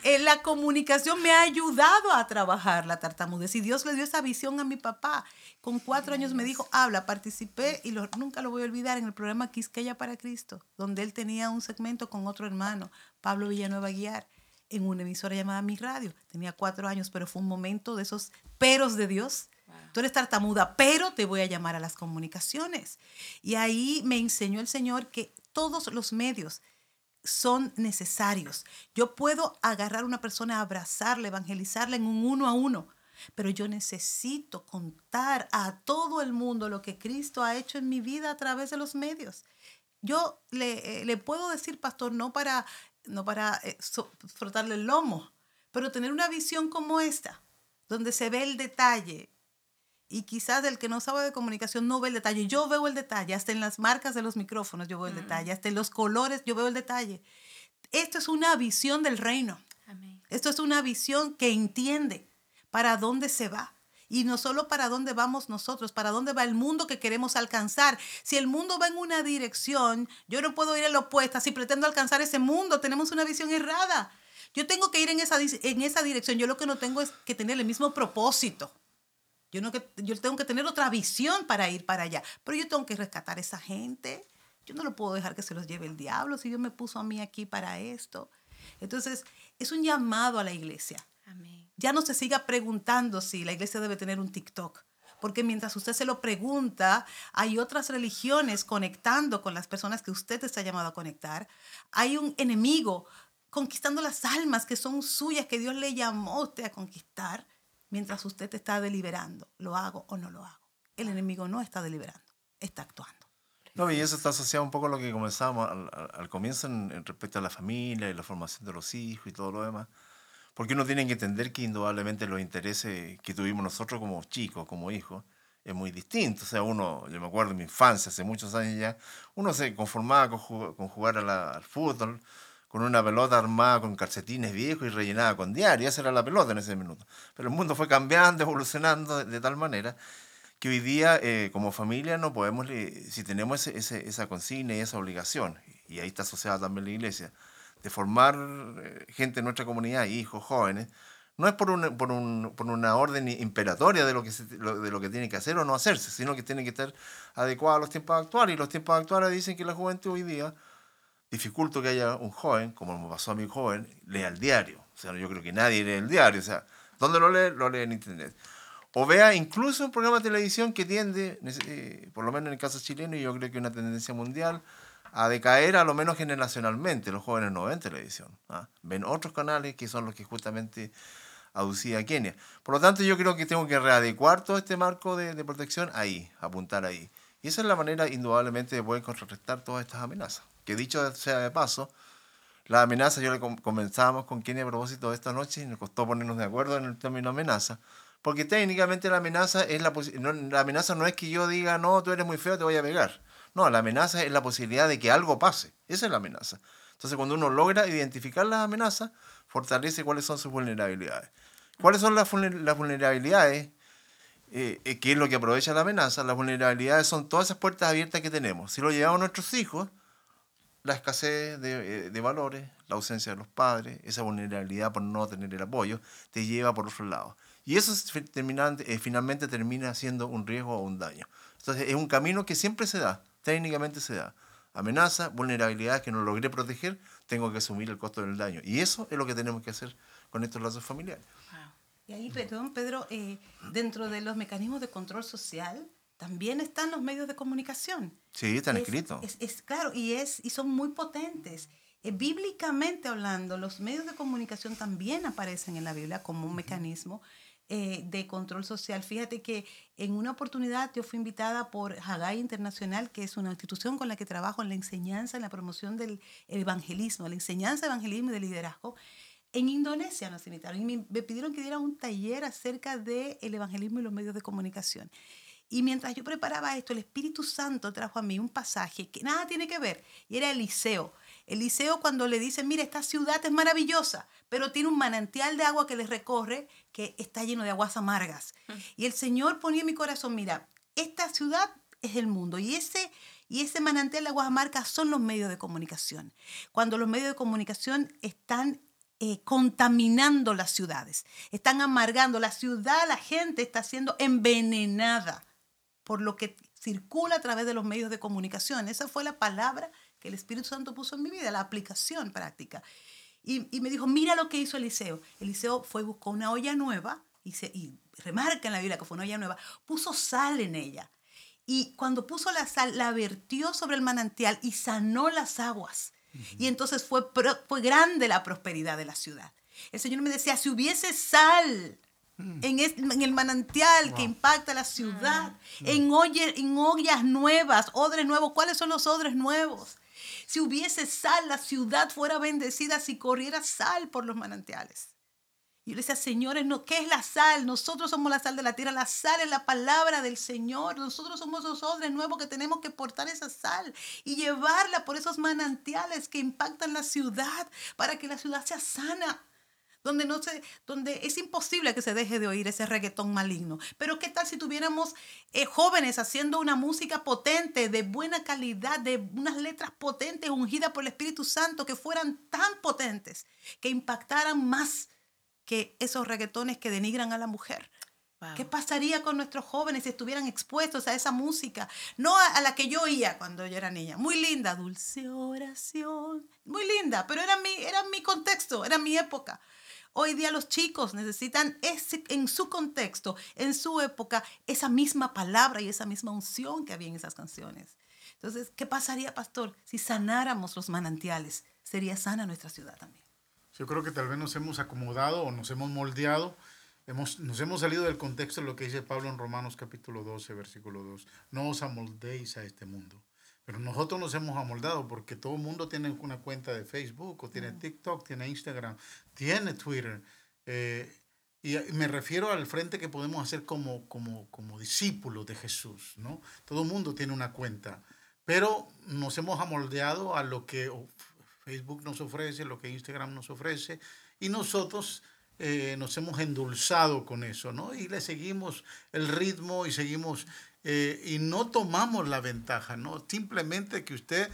Eh, la comunicación me ha ayudado a trabajar la tartamudez. Y Dios le dio esa visión a mi papá. Con cuatro años me dijo, habla, participé y nunca lo voy a olvidar en el programa Quisqueya para Cristo, donde él tenía un segmento con otro hermano, Pablo Villanueva Guiar, en una emisora llamada Mi Radio. Tenía cuatro años, pero fue un momento de esos peros de Dios. Tú eres tartamuda, pero te voy a llamar a las comunicaciones. Y ahí me enseñó el Señor que todos los medios son necesarios. Yo puedo agarrar a una persona, abrazarla, evangelizarla en un uno a uno, pero yo necesito contar a todo el mundo lo que Cristo ha hecho en mi vida a través de los medios. Yo le, eh, puedo decir, pastor, no para, no para eh, frotarle el lomo, pero tener una visión como esta, donde se ve el detalle, y quizás el que no sabe de comunicación no ve el detalle. Yo veo el detalle, hasta en las marcas de los micrófonos yo veo el mm. detalle, hasta en los colores yo veo el detalle. Esto es una visión del reino. Esto es una visión que entiende para dónde se va. Y no solo para dónde vamos nosotros, para dónde va el mundo que queremos alcanzar. Si el mundo va en una dirección, yo no puedo ir en la opuesta. Si pretendo alcanzar ese mundo, tenemos una visión errada. Yo tengo que ir en esa, en esa dirección. Yo lo que no tengo es que tener el mismo propósito. Yo, no que, yo tengo que tener otra visión para ir para allá, pero yo tengo que rescatar a esa gente. Yo no lo puedo dejar que se los lleve el diablo si Dios me puso a mí aquí para esto. Entonces, es un llamado a la iglesia. Ya no se siga preguntando si la iglesia debe tener un TikTok, porque mientras usted se lo pregunta, hay otras religiones conectando con las personas que usted está llamado a conectar. Hay un enemigo conquistando las almas que son suyas, que Dios le llamó a usted a conquistar mientras usted está deliberando, ¿lo hago o no lo hago? El enemigo no está deliberando, está actuando. No, y eso está asociado un poco a lo que comenzábamos al, comienzo en, respecto a la familia y la formación de los hijos y todo lo demás. Porque uno tiene que entender que indudablemente los intereses que tuvimos nosotros como chicos, como hijos, es muy distinto. O sea, uno, yo me acuerdo de mi infancia, hace muchos años ya, uno se conformaba con, jugar, al fútbol, con una pelota armada con calcetines viejos y rellenada con diario. Esa era la pelota en ese minuto. Pero el mundo fue cambiando, evolucionando de, tal manera que hoy día eh, como familia no podemos, si tenemos ese, esa consigna y esa obligación, y ahí está asociada también la iglesia, de formar eh, gente en nuestra comunidad, hijos, jóvenes, no es por, un, por, un, por, una orden imperatoria de lo, que de lo que tiene que hacer o no hacerse, sino que tiene que estar adecuado a los tiempos actuales. Y los tiempos actuales dicen que la juventud hoy día dificulto que haya un joven, como me pasó a mi joven, lea el diario. O sea, yo creo que nadie lee el diario. O sea, ¿dónde lo lee? Lo lee en Internet. O vea incluso un programa de televisión que tiende, eh, por lo menos en el caso chileno, y yo creo que una tendencia mundial, a decaer a lo menos generacionalmente. Los jóvenes no ven televisión. ¿ah? Ven otros canales que son los que justamente aducía Kenia. Por lo tanto, yo creo que tengo que readecuar todo este marco de, de protección ahí, apuntar ahí. Y esa es la manera, indudablemente, de poder contrarrestar todas estas amenazas que dicho sea de paso, la amenaza, yo le comenzábamos con Kenny a propósito de esta noche y nos costó ponernos de acuerdo en el término amenaza, porque técnicamente la amenaza es la, no, la amenaza no es que yo diga, no, tú eres muy feo, te voy a pegar. No, la amenaza es la posibilidad de que algo pase. Esa es la amenaza. Entonces, cuando uno logra identificar las amenazas, fortalece cuáles son sus vulnerabilidades. ¿Cuáles son las, vulnerabilidades? Eh, eh, ¿Qué es lo que aprovecha la amenaza? Las vulnerabilidades son todas esas puertas abiertas que tenemos. Si lo llevamos a nuestros hijos, la escasez eh, de, valores, la ausencia de los padres, esa vulnerabilidad por no tener el apoyo, te lleva por otro lado. Y eso eh, finalmente termina siendo un riesgo o un daño. Entonces es un camino que siempre se da, técnicamente se da. Amenaza, vulnerabilidad que no logré proteger, tengo que asumir el costo del daño. Y eso es lo que tenemos que hacer con estos lazos familiares. Y ahí, perdón, Pedro, eh, dentro de los mecanismos de control social, también están los medios de comunicación. Sí, están escritos. Es, claro, y, es, y son muy potentes. Eh, bíblicamente hablando, los medios de comunicación también aparecen en la Biblia como un mecanismo eh, de control social. Fíjate que en una oportunidad yo fui invitada por Hagai Internacional, que es una institución con la que trabajo en la enseñanza, en la promoción del evangelismo, la enseñanza, evangelismo y de liderazgo. En Indonesia nos invitaron y me, pidieron que diera un taller acerca del evangelismo y los medios de comunicación. Y mientras yo preparaba esto, el Espíritu Santo trajo a mí un pasaje que nada tiene que ver, y era Eliseo. Eliseo cuando le dice, mira, esta ciudad es maravillosa, pero tiene un manantial de agua que le recorre que está lleno de aguas amargas. Y el Señor ponía en mi corazón, mira, esta ciudad es el mundo y ese Y ese manantial de aguas amargas son los medios de comunicación. Cuando los medios de comunicación están eh, contaminando las ciudades, están amargando la ciudad, la gente está siendo envenenada por lo que circula a través de los medios de comunicación. Esa fue la palabra que el Espíritu Santo puso en mi vida, la aplicación práctica. Y, me dijo, mira lo que hizo Eliseo. Eliseo fue y buscó una olla nueva y, se, y remarca en la Biblia que fue una olla nueva, puso sal en ella. Y cuando puso la sal, la vertió sobre el manantial y sanó las aguas. Y entonces fue, fue grande la prosperidad de la ciudad. El Señor me decía, si hubiese sal mm. en, en, el manantial que impacta la ciudad, mm. en, en ollas nuevas, odres nuevos, ¿cuáles son los odres nuevos? Si hubiese sal, la ciudad fuera bendecida si corriera sal por los manantiales. Y yo le decía, señores, no, ¿qué es la sal? Nosotros somos la sal de la tierra. La sal es la palabra del Señor. Nosotros somos los odres nuevos que tenemos que portar esa sal y llevarla por esos manantiales que impactan la ciudad para que la ciudad sea sana donde, no se, donde es imposible que se deje de oír ese reggaetón maligno. Pero ¿qué tal si tuviéramos eh, jóvenes haciendo una música potente, de buena calidad, de unas letras potentes, ungidas por el Espíritu Santo, que fueran tan potentes, que impactaran más que esos reggaetones que denigran a la mujer? ¿Qué pasaría con nuestros jóvenes si estuvieran expuestos a esa música? No a, la que yo oía cuando yo era niña. Muy linda, dulce oración. Muy linda, pero era mi, era mi contexto, era mi época. Hoy día los chicos necesitan ese, en su contexto, en su época, esa misma palabra y esa misma unción que había en esas canciones. Entonces, ¿qué pasaría, pastor, si sanáramos los manantiales? Sería sana nuestra ciudad también. Yo creo que tal vez nos hemos acomodado o nos hemos moldeado, hemos, nos hemos salido del contexto de lo que dice Pablo en Romanos capítulo 12, versículo 2. No os amoldéis a este mundo, pero nosotros nos hemos amoldado porque todo el mundo tiene una cuenta de Facebook, o tiene TikTok, tiene Instagram, tiene Twitter. Eh, y me refiero al frente que podemos hacer como, como, como discípulos de Jesús. ¿no? Todo el mundo tiene una cuenta. Pero nos hemos amoldeado a lo que Facebook nos ofrece, lo que Instagram nos ofrece. Y nosotros eh, nos hemos endulzado con eso, ¿no? Y le seguimos el ritmo y seguimos eh, y no tomamos la ventaja, ¿no? Simplemente que usted,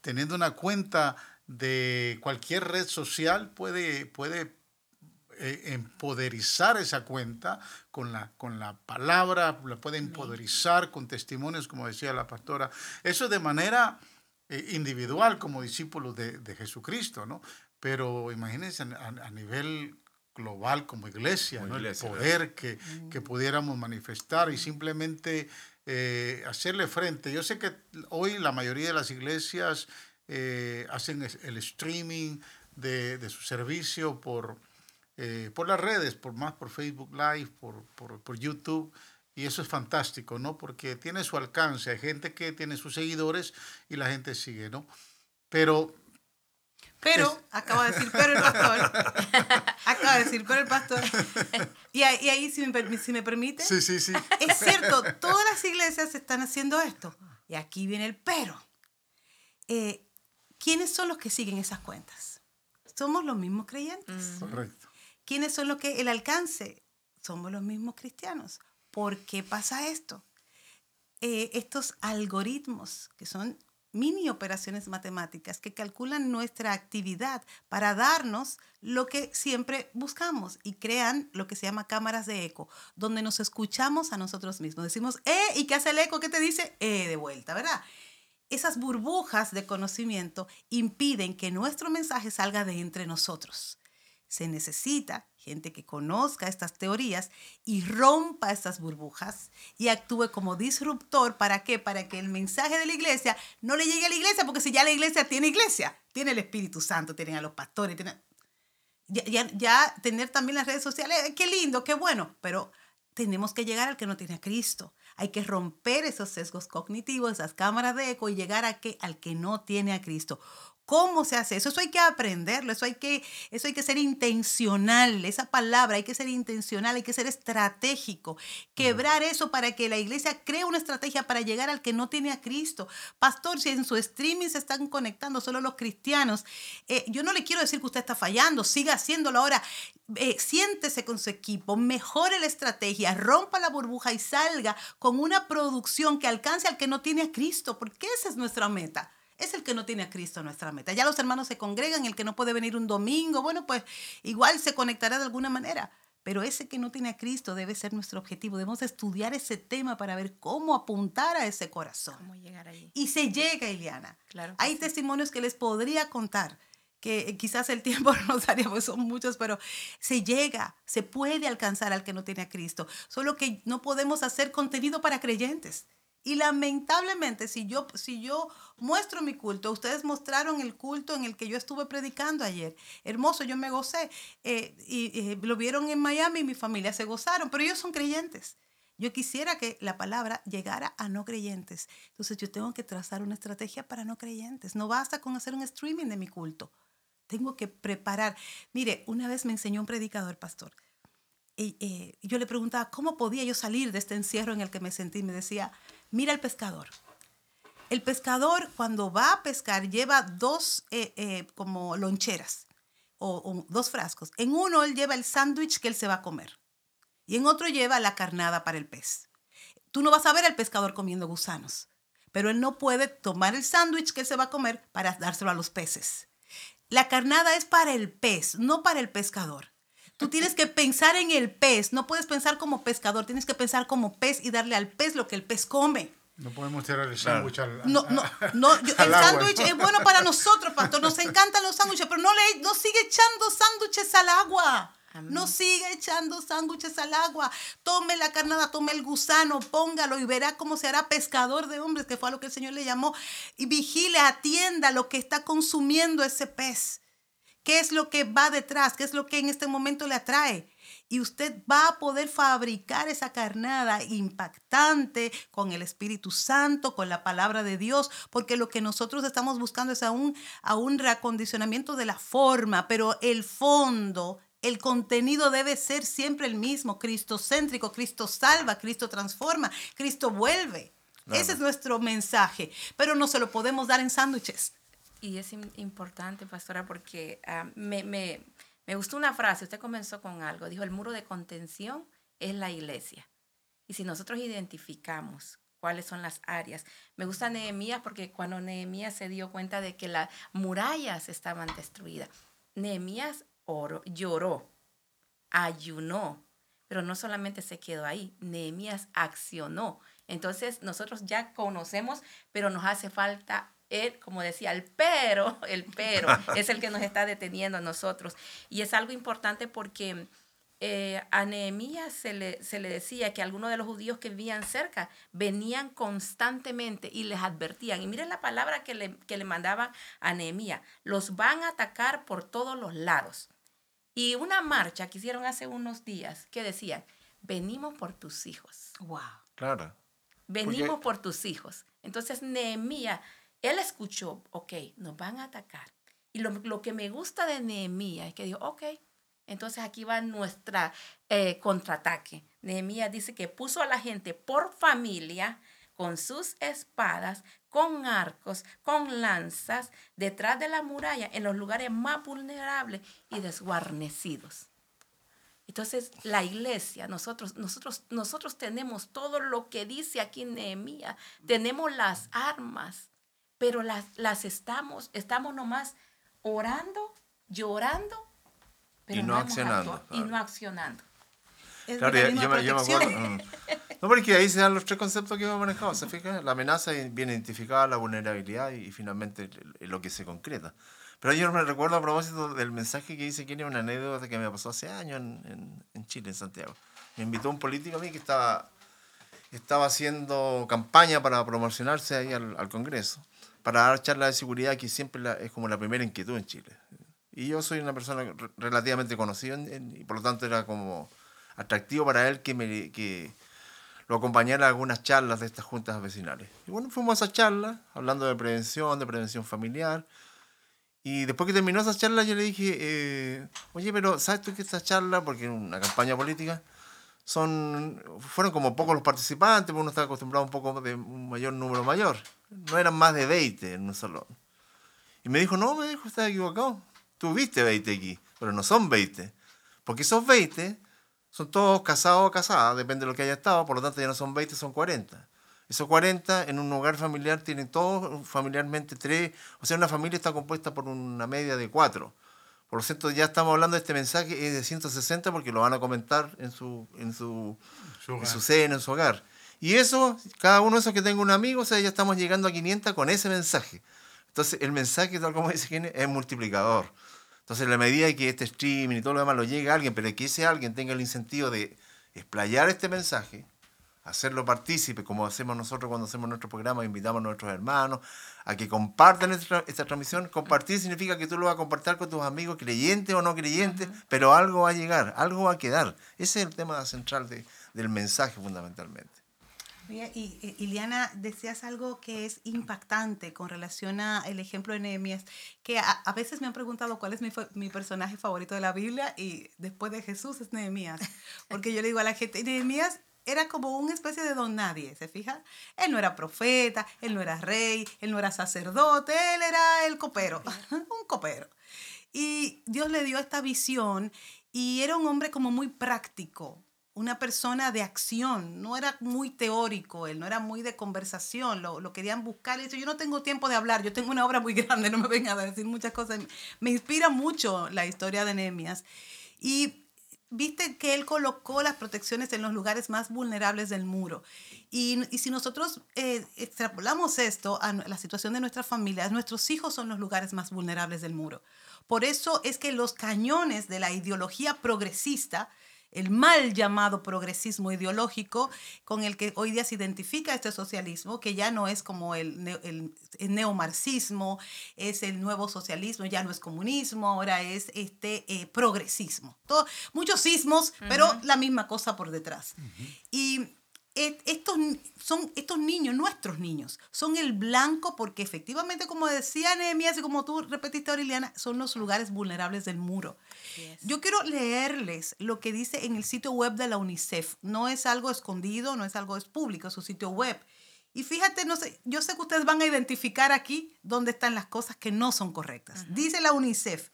teniendo una cuenta de cualquier red social, puede, puede eh, empoderizar esa cuenta con la, con la palabra, la puede empoderizar con testimonios, como decía la pastora. Eso de manera eh, individual como discípulos de, Jesucristo, ¿no? Pero imagínense a, nivel global como iglesia, ¿no? el poder que, que, pudiéramos manifestar y simplemente eh, hacerle frente. Yo sé que hoy la mayoría de las iglesias eh, hacen el streaming de, su servicio por, eh, por las redes, por más por Facebook Live, por, por, YouTube. Y eso es fantástico, ¿no? Porque tiene su alcance. Hay gente que tiene sus seguidores y la gente sigue, ¿no? Pero pero, acaba de decir, pero el pastor. acaba de decir, pero el pastor. Y ahí, si, me, si me permite. Sí, sí, sí. Es cierto, todas las iglesias están haciendo esto. Y aquí viene el pero. Eh, ¿Quiénes son los que siguen esas cuentas? Somos los mismos creyentes. Correcto. ¿Quiénes son los que el alcance? Somos los mismos cristianos. ¿Por qué pasa esto? Eh, estos algoritmos que son mini operaciones matemáticas que calculan nuestra actividad para darnos lo que siempre buscamos y crean lo que se llama cámaras de eco, donde nos escuchamos a nosotros mismos. Decimos, eh, ¿y qué hace el eco? ¿Qué te dice? Eh, de vuelta, ¿verdad? Esas burbujas de conocimiento impiden que nuestro mensaje salga de entre nosotros. Se necesita gente que conozca estas teorías y rompa estas burbujas y actúe como disruptor. ¿Para qué? Para que el mensaje de la iglesia no le llegue a la iglesia, porque si ya la iglesia tiene iglesia, tiene el Espíritu Santo, tiene a los pastores, tiene... Ya, ya, tener también las redes sociales, eh, qué lindo, qué bueno, pero tenemos que llegar al que no tiene a Cristo. Hay que romper esos sesgos cognitivos, esas cámaras de eco y llegar a que, al que no tiene a Cristo. ¿Cómo se hace eso? Eso hay que aprenderlo, eso hay que, eso hay que ser intencional, esa palabra hay que ser intencional, hay que ser estratégico, quebrar eso para que la iglesia cree una estrategia para llegar al que no tiene a Cristo. Pastor, si en su streaming se están conectando solo los cristianos, eh, yo no le quiero decir que usted está fallando, siga haciéndolo ahora, eh, siéntese con su equipo, mejore la estrategia, rompa la burbuja y salga con una producción que alcance al que no tiene a Cristo, porque esa es nuestra meta es el que no tiene a Cristo nuestra meta. Ya los hermanos se congregan, el que no puede venir un domingo, bueno, pues igual se conectará de alguna manera. Pero ese que no tiene a Cristo debe ser nuestro objetivo. Debemos estudiar ese tema para ver cómo apuntar a ese corazón. ¿Cómo llegar ahí? Y se llega, Eliana. Claro Hay testimonios que les podría contar, que quizás el tiempo no nos daría, pues son muchos, pero se llega, se puede alcanzar al que no tiene a Cristo. Solo que no podemos hacer contenido para creyentes. Y lamentablemente, si yo, si yo muestro mi culto, ustedes mostraron el culto en el que yo estuve predicando ayer. Hermoso, yo me gocé. Eh, y eh, lo vieron en Miami y mi familia se gozaron, pero ellos son creyentes. Yo quisiera que la palabra llegara a no creyentes. Entonces yo tengo que trazar una estrategia para no creyentes. No basta con hacer un streaming de mi culto. Tengo que preparar. Mire, una vez me enseñó un predicador, pastor. Y eh, yo le preguntaba, ¿cómo podía yo salir de este encierro en el que me sentí? Me decía, Mira el pescador. El pescador cuando va a pescar lleva dos eh, eh, como loncheras o, dos frascos. En uno él lleva el sándwich que él se va a comer y en otro lleva la carnada para el pez. Tú no vas a ver al pescador comiendo gusanos, pero él no puede tomar el sándwich que él se va a comer para dárselo a los peces. La carnada es para el pez, no para el pescador. Tú tienes que pensar en el pez, no puedes pensar como pescador, tienes que pensar como pez y darle al pez lo que el pez come. No podemos tirar el sándwich al, No, no, no el sándwich es bueno para nosotros, pastor. Nos encantan los sándwiches, pero no, le, no sigue echando sándwiches al agua. No siga echando sándwiches al agua. Tome la carnada, tome el gusano, póngalo y verá cómo se hará pescador de hombres, que fue a lo que el Señor le llamó. Y vigile, atienda lo que está consumiendo ese pez. ¿Qué es lo que va detrás? ¿Qué es lo que en este momento le atrae? Y usted va a poder fabricar esa carnada impactante con el Espíritu Santo, con la palabra de Dios, porque lo que nosotros estamos buscando es aún a un reacondicionamiento de la forma, pero el fondo, el contenido debe ser siempre el mismo, cristocéntrico, Cristo salva, Cristo transforma, Cristo vuelve. Ese es nuestro mensaje, pero no se lo podemos dar en sándwiches. Y es importante, pastora, porque ah, me, me, me gustó una frase, usted comenzó con algo, dijo, el muro de contención es la iglesia. Y si nosotros identificamos cuáles son las áreas. Me gusta Nehemías porque cuando Nehemías se dio cuenta de que las murallas estaban destruidas, Nehemías oro, lloró, ayunó, pero no solamente se quedó ahí, Nehemías accionó. Entonces nosotros ya conocemos, pero nos hace falta como decía, el pero, el pero, es el que nos está deteniendo a nosotros. Y es algo importante porque eh, a Nehemías se le, se le decía que algunos de los judíos que vivían cerca venían constantemente y les advertían. Y miren la palabra que le, que le mandaban a Nehemías, los van a atacar por todos los lados. Y una marcha que hicieron hace unos días que decían, venimos por tus hijos. Wow. Claro. Venimos por tus hijos. Entonces Nehemías él escuchó, ok, nos van a atacar. Y lo, que me gusta de Nehemías es que dijo, ok, entonces aquí va nuestra eh, contraataque. Nehemías dice que puso a la gente por familia con sus espadas, con arcos, con lanzas, detrás de la muralla, en los lugares más vulnerables y desguarnecidos. Entonces, la iglesia, nosotros, nosotros, nosotros tenemos todo lo que dice aquí Nehemías, tenemos las armas, pero las, las estamos, estamos nomás orando, llorando, pero y no, accionando. Y no accionando. claro, yo, me, acuerdo. Mm. no, porque ahí se dan los tres conceptos que hemos manejado. ¿Se fija? La amenaza bien identificada, la vulnerabilidad y, finalmente lo que se concreta. Pero yo me recuerdo a propósito del mensaje que dice que era una anécdota que me pasó hace años en, en, en Chile, en Santiago. Me invitó un político a mí que estaba, estaba haciendo campaña para promocionarse ahí al, al Congreso para dar charlas de seguridad, que siempre es como la primera inquietud en Chile. Y yo soy una persona relativamente conocida y por lo tanto era como atractivo para él que, me, que lo acompañara a algunas charlas de estas juntas vecinales. Y bueno, fuimos a esas charlas hablando de prevención, de prevención familiar. Y después que terminó esa charla, yo le dije, eh, oye, pero ¿sabes tú que esta charla, porque en una campaña política, son, fueron como pocos los participantes, uno está acostumbrado a un poco de un mayor número mayor. No eran más de 20 en un salón. Y me dijo, no, me dijo, estás equivocado. Tú viste 20 aquí, pero no son 20. Porque esos 20 son todos casados o casadas, depende de lo que haya estado, por lo tanto ya no son 20, son 40. Esos 40 en un hogar familiar tienen todos familiarmente tres, o sea, una familia está compuesta por una media de cuatro. Por lo tanto, ya estamos hablando de este mensaje es de 160 porque lo van a comentar en su, en su, en su cena, en su hogar. Y eso, cada uno de esos que tenga un amigo, o sea, ya estamos llegando a 500 con ese mensaje. Entonces, el mensaje, tal como dice Kenny, es multiplicador. Entonces, la medida que este streaming y todo lo demás lo llegue a alguien, pero que ese alguien tenga el incentivo de explayar este mensaje, hacerlo partícipe, como hacemos nosotros cuando hacemos nuestro programa, invitamos a nuestros hermanos a que compartan esta, esta transmisión. Compartir significa que tú lo vas a compartir con tus amigos, creyentes o no creyentes, pero algo va a llegar, algo va a quedar. Ese es el tema central de, del mensaje fundamentalmente. Y, Iliana, decías algo que es impactante con relación al ejemplo de Nehemías, que a, veces me han preguntado cuál es mi, mi, personaje favorito de la Biblia y después de Jesús es Nehemías, porque yo le digo a la gente, Nehemías era como una especie de don nadie, ¿se fija? Él no era profeta, él no era rey, él no era sacerdote, él era el copero, un copero. Y Dios le dio esta visión y era un hombre como muy práctico, una persona de acción, no era muy teórico, él no era muy de conversación, lo, lo querían buscar. Y dice, yo no tengo tiempo de hablar, yo tengo una obra muy grande, no me vengan a decir muchas cosas. Me inspira mucho la historia de Nehemías. Y viste que él colocó las protecciones en los lugares más vulnerables del muro. Y, si nosotros eh, extrapolamos esto a la situación de nuestras familias, nuestros hijos son los lugares más vulnerables del muro. Por eso es que los cañones de la ideología progresista el mal llamado progresismo ideológico con el que hoy día se identifica este socialismo, que ya no es como el, el, neomarxismo, es el nuevo socialismo, ya no es comunismo, ahora es este eh, progresismo. Todo, muchos sismos, pero la misma cosa por detrás. Y estos son estos niños, nuestros niños, son el blanco porque efectivamente, como decía Nehemías y como tú repetiste, Aureliana, son los lugares vulnerables del muro. Yo quiero leerles lo que dice en el sitio web de la UNICEF. No es algo escondido, no es algo es público, es su sitio web. Y fíjate, no sé, yo sé que ustedes van a identificar aquí dónde están las cosas que no son correctas. Dice la UNICEF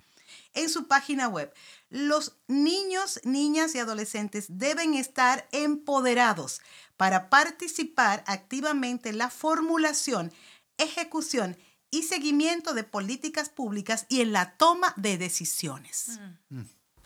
en su página web, los niños, niñas y adolescentes deben estar empoderados para participar activamente en la formulación, ejecución y seguimiento de políticas públicas y en la toma de decisiones. Mm.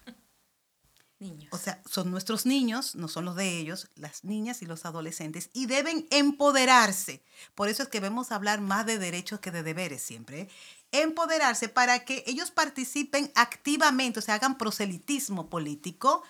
Niños. O sea, son nuestros niños, no son los de ellos, las niñas y los adolescentes, y deben empoderarse. Por eso es que vemos hablar más de derechos que de deberes siempre. ¿eh? Empoderarse para que ellos participen activamente, o sea, hagan proselitismo político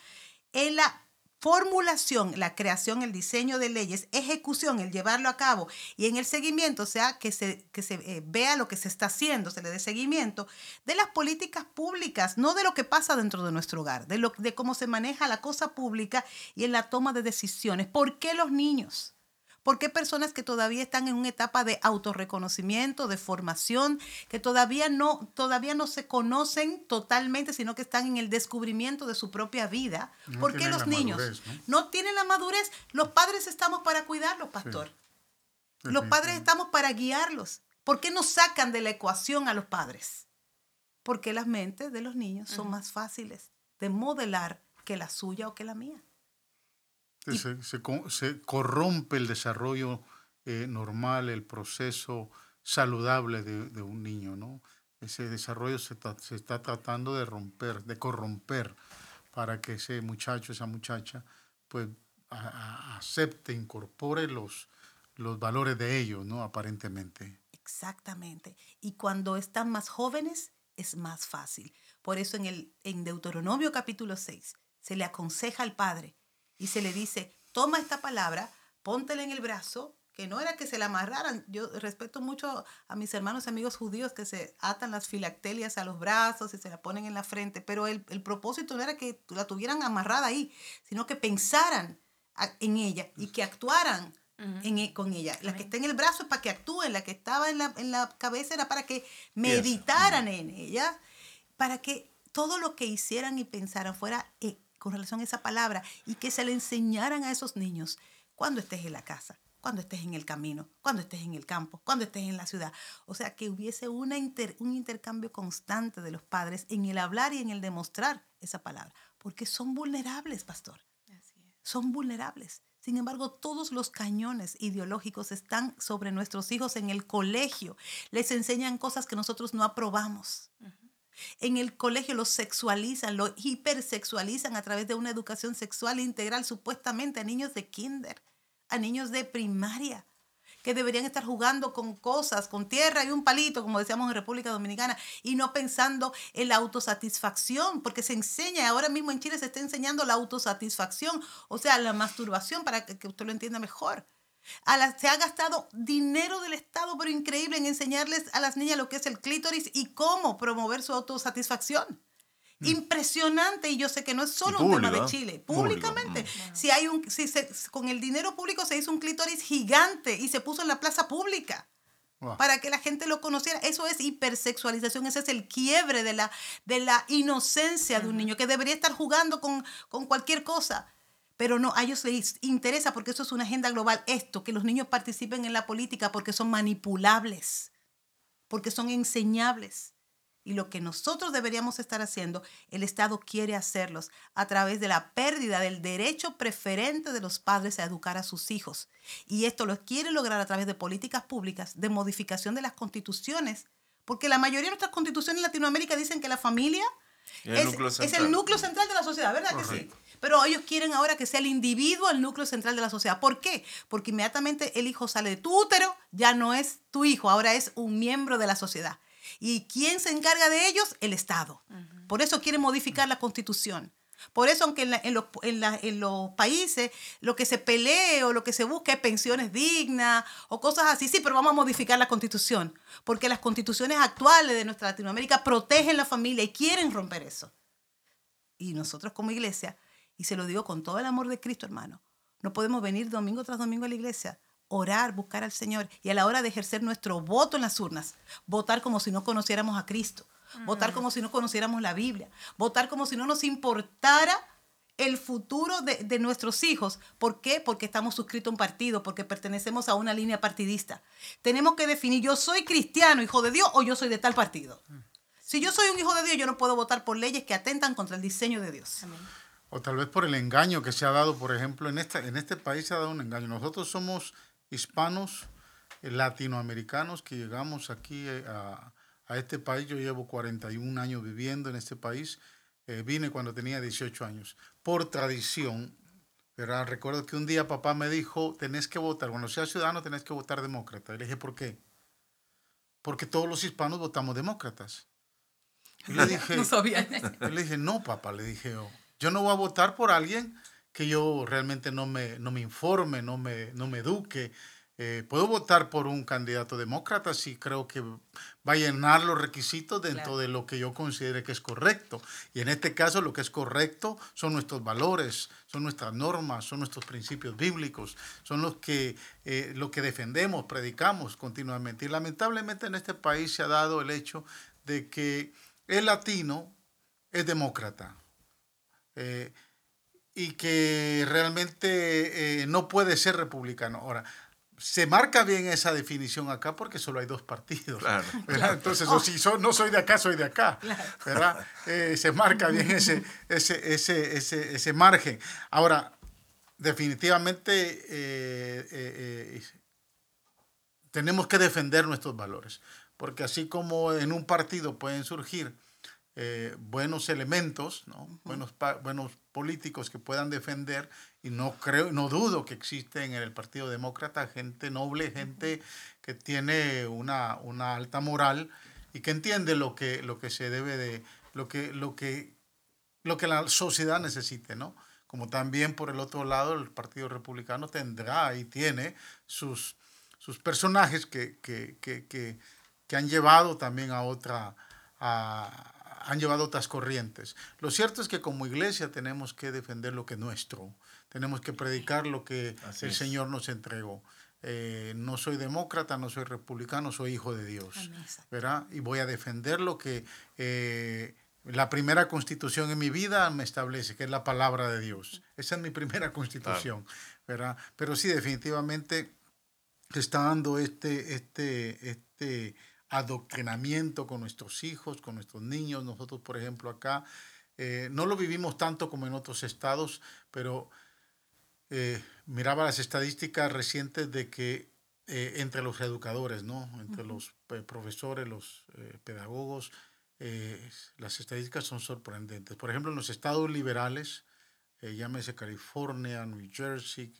en la formulación, la creación, el diseño de leyes, ejecución, el llevarlo a cabo y en el seguimiento, o sea, que se, que se eh, vea lo que se está haciendo, se le dé seguimiento de las políticas públicas, no de lo que pasa dentro de nuestro hogar, de, lo, de cómo se maneja la cosa pública y en la toma de decisiones. ¿Por qué los niños? ¿Por qué personas que todavía están en una etapa de autorreconocimiento, de formación, que todavía no, todavía no se conocen totalmente, sino que están en el descubrimiento de su propia vida? ¿Por qué los niños ¿no? tienen la madurez? Los padres estamos para cuidarlos, pastor. Los padres estamos para guiarlos. ¿Por qué nos sacan de la ecuación a los padres? Porque las mentes de los niños son más fáciles de modelar que la suya o que la mía. Se, se, corrompe el desarrollo eh, normal, el proceso saludable de, de, un niño, ¿no? Ese desarrollo se, se, está tratando de romper, de corromper, para que ese muchacho, esa muchacha, pues acepte, incorpore los, los valores de ellos, ¿no? Aparentemente. Exactamente. Y cuando están más jóvenes, es más fácil. Por eso en, el, en Deuteronomio capítulo 6 se le aconseja al padre y se le dice, toma esta palabra, póntela en el brazo, que no era que se la amarraran. Yo respeto mucho a mis hermanos y amigos judíos que se atan las filactelias a los brazos y se la ponen en la frente, pero el, el propósito no era que la tuvieran amarrada ahí, sino que pensaran en ella y que actuaran en, e, con ella. La que está en el brazo es para que actúen, la que estaba en la, en la cabeza era para que meditaran en ella, para que todo lo que hicieran y pensaran fuera con relación a esa palabra y que se le enseñaran a esos niños cuando estés en la casa, cuando estés en el camino, cuando estés en el campo, cuando estés en la ciudad. O sea, que hubiese una un intercambio constante de los padres en el hablar y en el demostrar esa palabra, porque son vulnerables, pastor. Son vulnerables. Sin embargo, todos los cañones ideológicos están sobre nuestros hijos en el colegio. Les enseñan cosas que nosotros no aprobamos. En el colegio los sexualizan, lo hipersexualizan a través de una educación sexual integral supuestamente a niños de kinder, a niños de primaria, que deberían estar jugando con cosas, con tierra y un palito, como decíamos en República Dominicana, y no pensando en la autosatisfacción, porque se enseña, ahora mismo en Chile se está enseñando la autosatisfacción, o sea, la masturbación, para que, usted lo entienda mejor se ha gastado dinero del Estado, pero increíble, en enseñarles a las niñas lo que es el clítoris y cómo promover su autosatisfacción. Mm. Impresionante, y yo sé que no es solo un tema de Chile, públicamente. Mm. Si hay un, si con el dinero público se hizo un clítoris gigante y se puso en la plaza pública para que la gente lo conociera. Eso es hipersexualización, ese es el quiebre de la, de la inocencia de un niño que debería estar jugando con, con cualquier cosa. Pero no, a ellos les interesa porque eso es una agenda global, esto, que los niños participen en la política porque son manipulables, porque son enseñables. Y lo que nosotros deberíamos estar haciendo, el Estado quiere hacerlos a través de la pérdida del derecho preferente de los padres a educar a sus hijos. Y esto lo quiere lograr a través de políticas públicas, de modificación de las constituciones, porque la mayoría de nuestras constituciones en Latinoamérica dicen que la familia es, es, el núcleo central de la sociedad, ¿verdad que sí? Pero ellos quieren ahora que sea el individuo el núcleo central de la sociedad. ¿Por qué? Porque inmediatamente el hijo sale de tu útero, ya no es tu hijo, ahora es un miembro de la sociedad. ¿Y quién se encarga de ellos? El Estado. Por eso quieren modificar la constitución. Por eso, aunque en, los, en, los, países lo que se pelee o lo que se busca es pensiones dignas o cosas así, sí, pero vamos a modificar la constitución, porque las constituciones actuales de nuestra Latinoamérica protegen la familia y quieren romper eso. Y nosotros como iglesia y se lo digo con todo el amor de Cristo, hermano. No podemos venir domingo tras domingo a la iglesia, orar, buscar al Señor y a la hora de ejercer nuestro voto en las urnas, votar como si no conociéramos a Cristo, votar como si no conociéramos la Biblia, votar como si no nos importara el futuro de, de, nuestros hijos. ¿Por qué? Porque estamos suscritos a un partido, porque pertenecemos a una línea partidista. Tenemos que definir, yo soy cristiano, hijo de Dios, o yo soy de tal partido. Si yo soy un hijo de Dios, yo no puedo votar por leyes que atentan contra el diseño de Dios. Amén o tal vez por el engaño que se ha dado, por ejemplo, en, esta, en este país se ha dado un engaño. Nosotros somos hispanos, eh, latinoamericanos, que llegamos aquí eh, a, este país. Yo llevo 41 años viviendo en este país. Eh, vine cuando tenía 18 años. Por tradición, ¿verdad? recuerdo que un día papá me dijo, tenés que votar, cuando seas ciudadano tenés que votar demócrata. Y le dije, ¿por qué? Porque todos los hispanos votamos demócratas. Y le dije, no sabía. le dije, no, papá, le dije, oh, yo no voy a votar por alguien que yo realmente no me, no me informe, no me, no me eduque. Eh, puedo votar por un candidato demócrata si creo que va a llenar los requisitos dentro de lo que yo considere que es correcto. Y en este caso lo que es correcto son nuestros valores, son nuestras normas, son nuestros principios bíblicos, son los que, eh, lo que defendemos, predicamos continuamente. Y lamentablemente en este país se ha dado el hecho de que el latino es demócrata eh, y que realmente eh, no puede ser republicano. Ahora, se marca bien esa definición acá porque solo hay dos partidos. Entonces, si no soy de acá, soy de acá. ¿verdad? Eh, se marca bien ese, ese, ese, ese, ese margen. Ahora, definitivamente tenemos que defender nuestros valores, porque así como en un partido pueden surgir eh, buenos elementos, ¿no? buenos, buenos políticos que puedan defender, y no creo, no dudo que existen en el Partido Demócrata gente noble, gente que tiene una, una alta moral y que entiende lo que, lo que se debe de, lo que, lo que, lo que la sociedad necesite, ¿no? Como también por el otro lado el Partido Republicano tendrá y tiene sus, sus personajes que, que, que, que, que han llevado también a otra, a, han llevado otras corrientes. Lo cierto es que como iglesia tenemos que defender lo que es nuestro, tenemos que predicar lo que el Señor nos entregó. Eh, no soy demócrata, no soy republicano, soy hijo de Dios. ¿verdad? Y voy a defender lo que eh, la primera constitución en mi vida me establece, que es la palabra de Dios. Esa es mi primera constitución. ¿verdad? Pero sí, definitivamente se está dando este, este, este adoctrinamiento con nuestros hijos, con nuestros niños. Nosotros, por ejemplo, acá eh, no lo vivimos tanto como en otros estados, pero eh, miraba las estadísticas recientes de que eh, entre los educadores, ¿no? entre los profesores, los pedagogos, las estadísticas son sorprendentes. Por ejemplo, en los estados liberales, llámese California, New Jersey,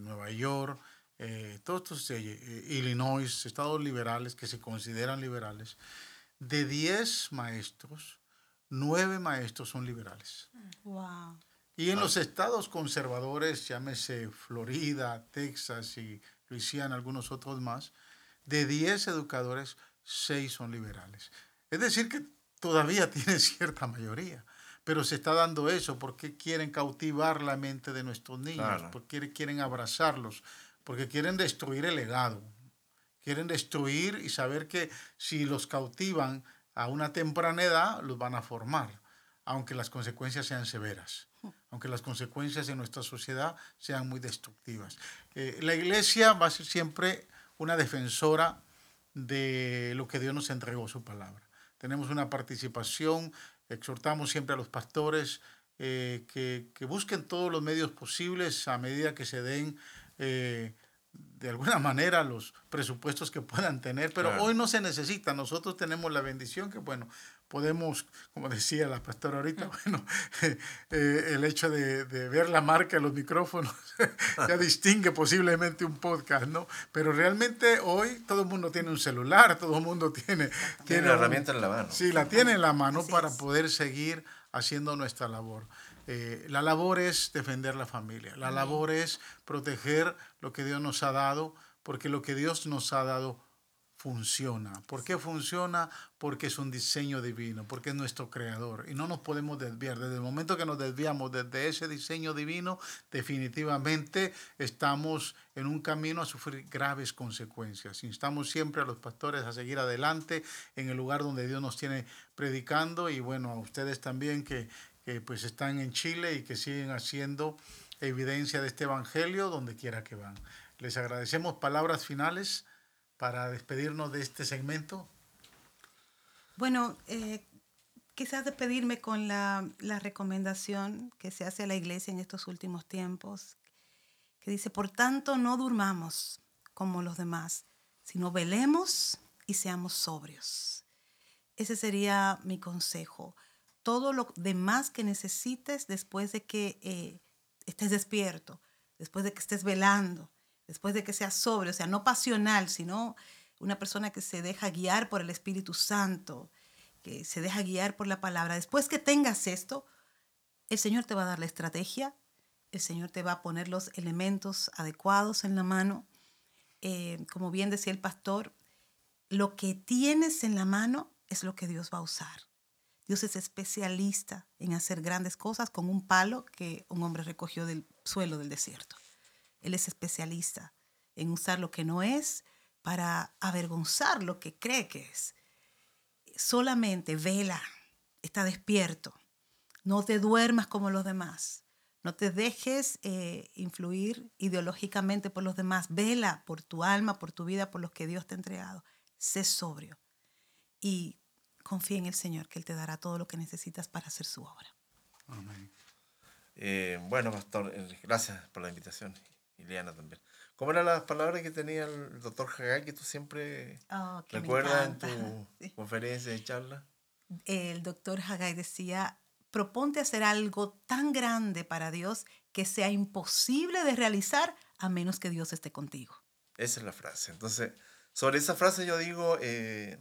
Nueva York, todos estos, Illinois, estados liberales que se consideran liberales, de 10 maestros, 9 maestros son liberales. Wow. Y en los estados conservadores, llámese Florida, Texas y Luisiana, algunos otros más, de 10 educadores, 6 son liberales. Es decir, que todavía tiene cierta mayoría. Pero se está dando eso porque quieren cautivar la mente de nuestros niños, porque quieren abrazarlos, porque quieren destruir el legado. Quieren destruir y saber que si los cautivan a una temprana edad, los van a formar, aunque las consecuencias sean severas aunque las consecuencias en nuestra sociedad sean muy destructivas. Eh, la iglesia va a ser siempre una defensora de lo que Dios nos entregó, su palabra. Tenemos una participación, exhortamos siempre a los pastores eh, que, busquen todos los medios posibles a medida que se den eh, de alguna manera los presupuestos que puedan tener, pero hoy no se necesita. Nosotros tenemos la bendición que, bueno, podemos, como decía la pastora ahorita, bueno, eh, el hecho de, ver la marca de los micrófonos ya distingue posiblemente un podcast, ¿no? Pero realmente hoy todo el mundo tiene un celular, todo el mundo tiene... Tiene, la herramienta en la mano. Sí, la tiene en la mano para poder seguir haciendo nuestra labor. Eh, la labor es defender la familia, la labor es proteger lo que Dios nos ha dado, porque lo que Dios nos ha dado funciona. ¿Por qué funciona? Porque es un diseño divino, porque es nuestro creador y no nos podemos desviar. Desde el momento que nos desviamos desde ese diseño divino, definitivamente estamos en un camino a sufrir graves consecuencias. Instamos siempre a los pastores a seguir adelante en el lugar donde Dios nos tiene predicando y bueno, a ustedes también que, que pues están en Chile y que siguen haciendo evidencia de este evangelio donde quiera que van. Les agradecemos palabras finales para despedirnos de este segmento? Bueno, eh, quizás despedirme con la, la, recomendación que se hace a la iglesia en estos últimos tiempos, que dice, por tanto, no durmamos como los demás, sino velemos y seamos sobrios. Ese sería mi consejo. Todo lo demás que necesites después de que eh, estés despierto, después de que estés velando, después de que sea sobre, o sea, no pasional, sino una persona que se deja guiar por el Espíritu Santo, que se deja guiar por la palabra. Después que tengas esto, el Señor te va a dar la estrategia, el Señor te va a poner los elementos adecuados en la mano. Eh, como bien decía el pastor, lo que tienes en la mano es lo que Dios va a usar. Dios es especialista en hacer grandes cosas con un palo que un hombre recogió del suelo del desierto. Él es especialista en usar lo que no es para avergonzar lo que cree que es. Solamente vela, está despierto. No te duermas como los demás. No te dejes eh, influir ideológicamente por los demás. Vela por tu alma, por tu vida, por los que Dios te ha entregado. Sé sobrio y confía en el Señor, que Él te dará todo lo que necesitas para hacer su obra. Amén. Eh, bueno, pastor, eh, gracias por la invitación Ileana también. ¿Cómo eran las palabras que tenía el doctor Hagai que tú siempre oh, recuerdas en tu conferencia y charla? El doctor Hagai decía, proponte hacer algo tan grande para Dios que sea imposible de realizar a menos que Dios esté contigo. Esa es la frase. Entonces, sobre esa frase yo digo, eh,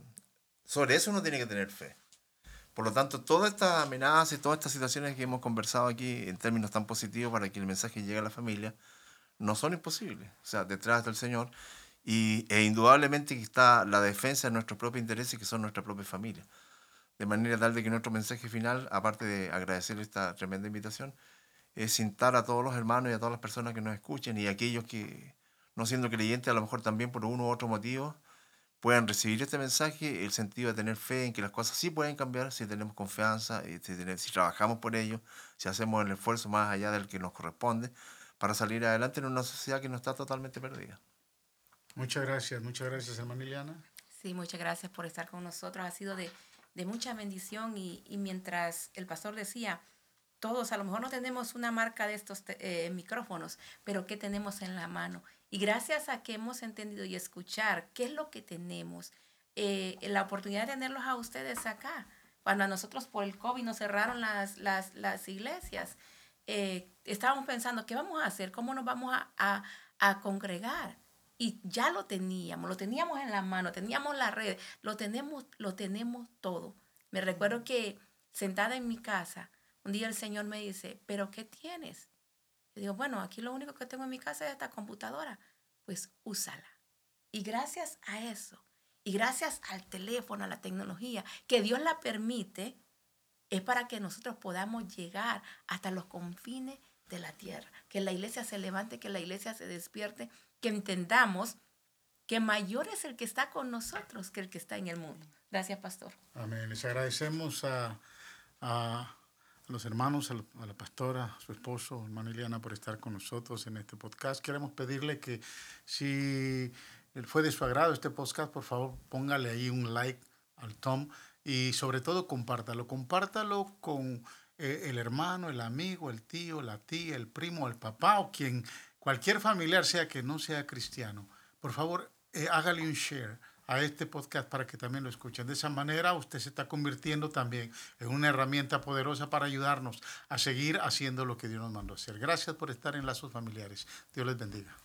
sobre eso uno tiene que tener fe. Por lo tanto, todas estas amenazas y todas estas situaciones que hemos conversado aquí en términos tan positivos para que el mensaje llegue a la familia, no son imposibles. O sea, detrás del Señor. Y, e indudablemente que está la defensa de nuestros propios intereses, que son nuestra propia familia. de manera tal de que nuestro mensaje final, aparte de agradecer esta tremenda invitación, es citar a todos los hermanos y a todas las personas que nos escuchen y aquellos que, no siendo creyentes, a lo mejor también por uno u otro motivo, puedan recibir este mensaje, el sentido de tener fe en que las cosas sí pueden cambiar si tenemos confianza, eh, si, si trabajamos por ello, si hacemos el esfuerzo más allá del que nos corresponde para salir adelante en una sociedad que no está totalmente perdida. Muchas gracias, muchas gracias, hermana Liliana. Sí, muchas gracias por estar con nosotros. Ha sido de, de mucha bendición y, y, mientras el pastor decía, todos a lo mejor no tenemos una marca de estos eh, micrófonos, pero ¿qué tenemos en la mano? Y gracias a que hemos entendido y escuchar qué es lo que tenemos, eh, la oportunidad de tenerlos a ustedes acá. Cuando a nosotros por el COVID nos cerraron las, las, las iglesias, eh, estábamos pensando, ¿qué vamos a hacer? ¿Cómo nos vamos a, a, a, congregar? Y ya lo teníamos, lo teníamos en la mano, teníamos la red, lo tenemos, lo tenemos todo. Me recuerdo que sentada en mi casa, un día el Señor me dice, ¿pero qué tienes? Le digo, bueno, aquí lo único que tengo en mi casa es esta computadora. Pues úsala. Y gracias a eso, y gracias al teléfono, a la tecnología, que Dios la permite, es para que nosotros podamos llegar hasta los confines de la tierra. Que la iglesia se levante, que la iglesia se despierte, que entendamos que mayor es el que está con nosotros que el que está en el mundo. Gracias, pastor. Amén. Les agradecemos a, a los hermanos, a la, a pastora, a su esposo, hermana Liliana, por estar con nosotros en este podcast. Queremos pedirle que si fue de su agrado este podcast, por favor póngale ahí un like al Tom y sobre todo compártalo. Compártalo con eh, el hermano, el amigo, el tío, la tía, el primo, el papá o quien, cualquier familiar sea que no sea cristiano. Por favor, eh, hágale un share a este podcast para que también lo escuchen. De esa manera usted se está convirtiendo también en una herramienta poderosa para ayudarnos a seguir haciendo lo que Dios nos mandó hacer. Gracias por estar en Lazos Familiares. Dios les bendiga.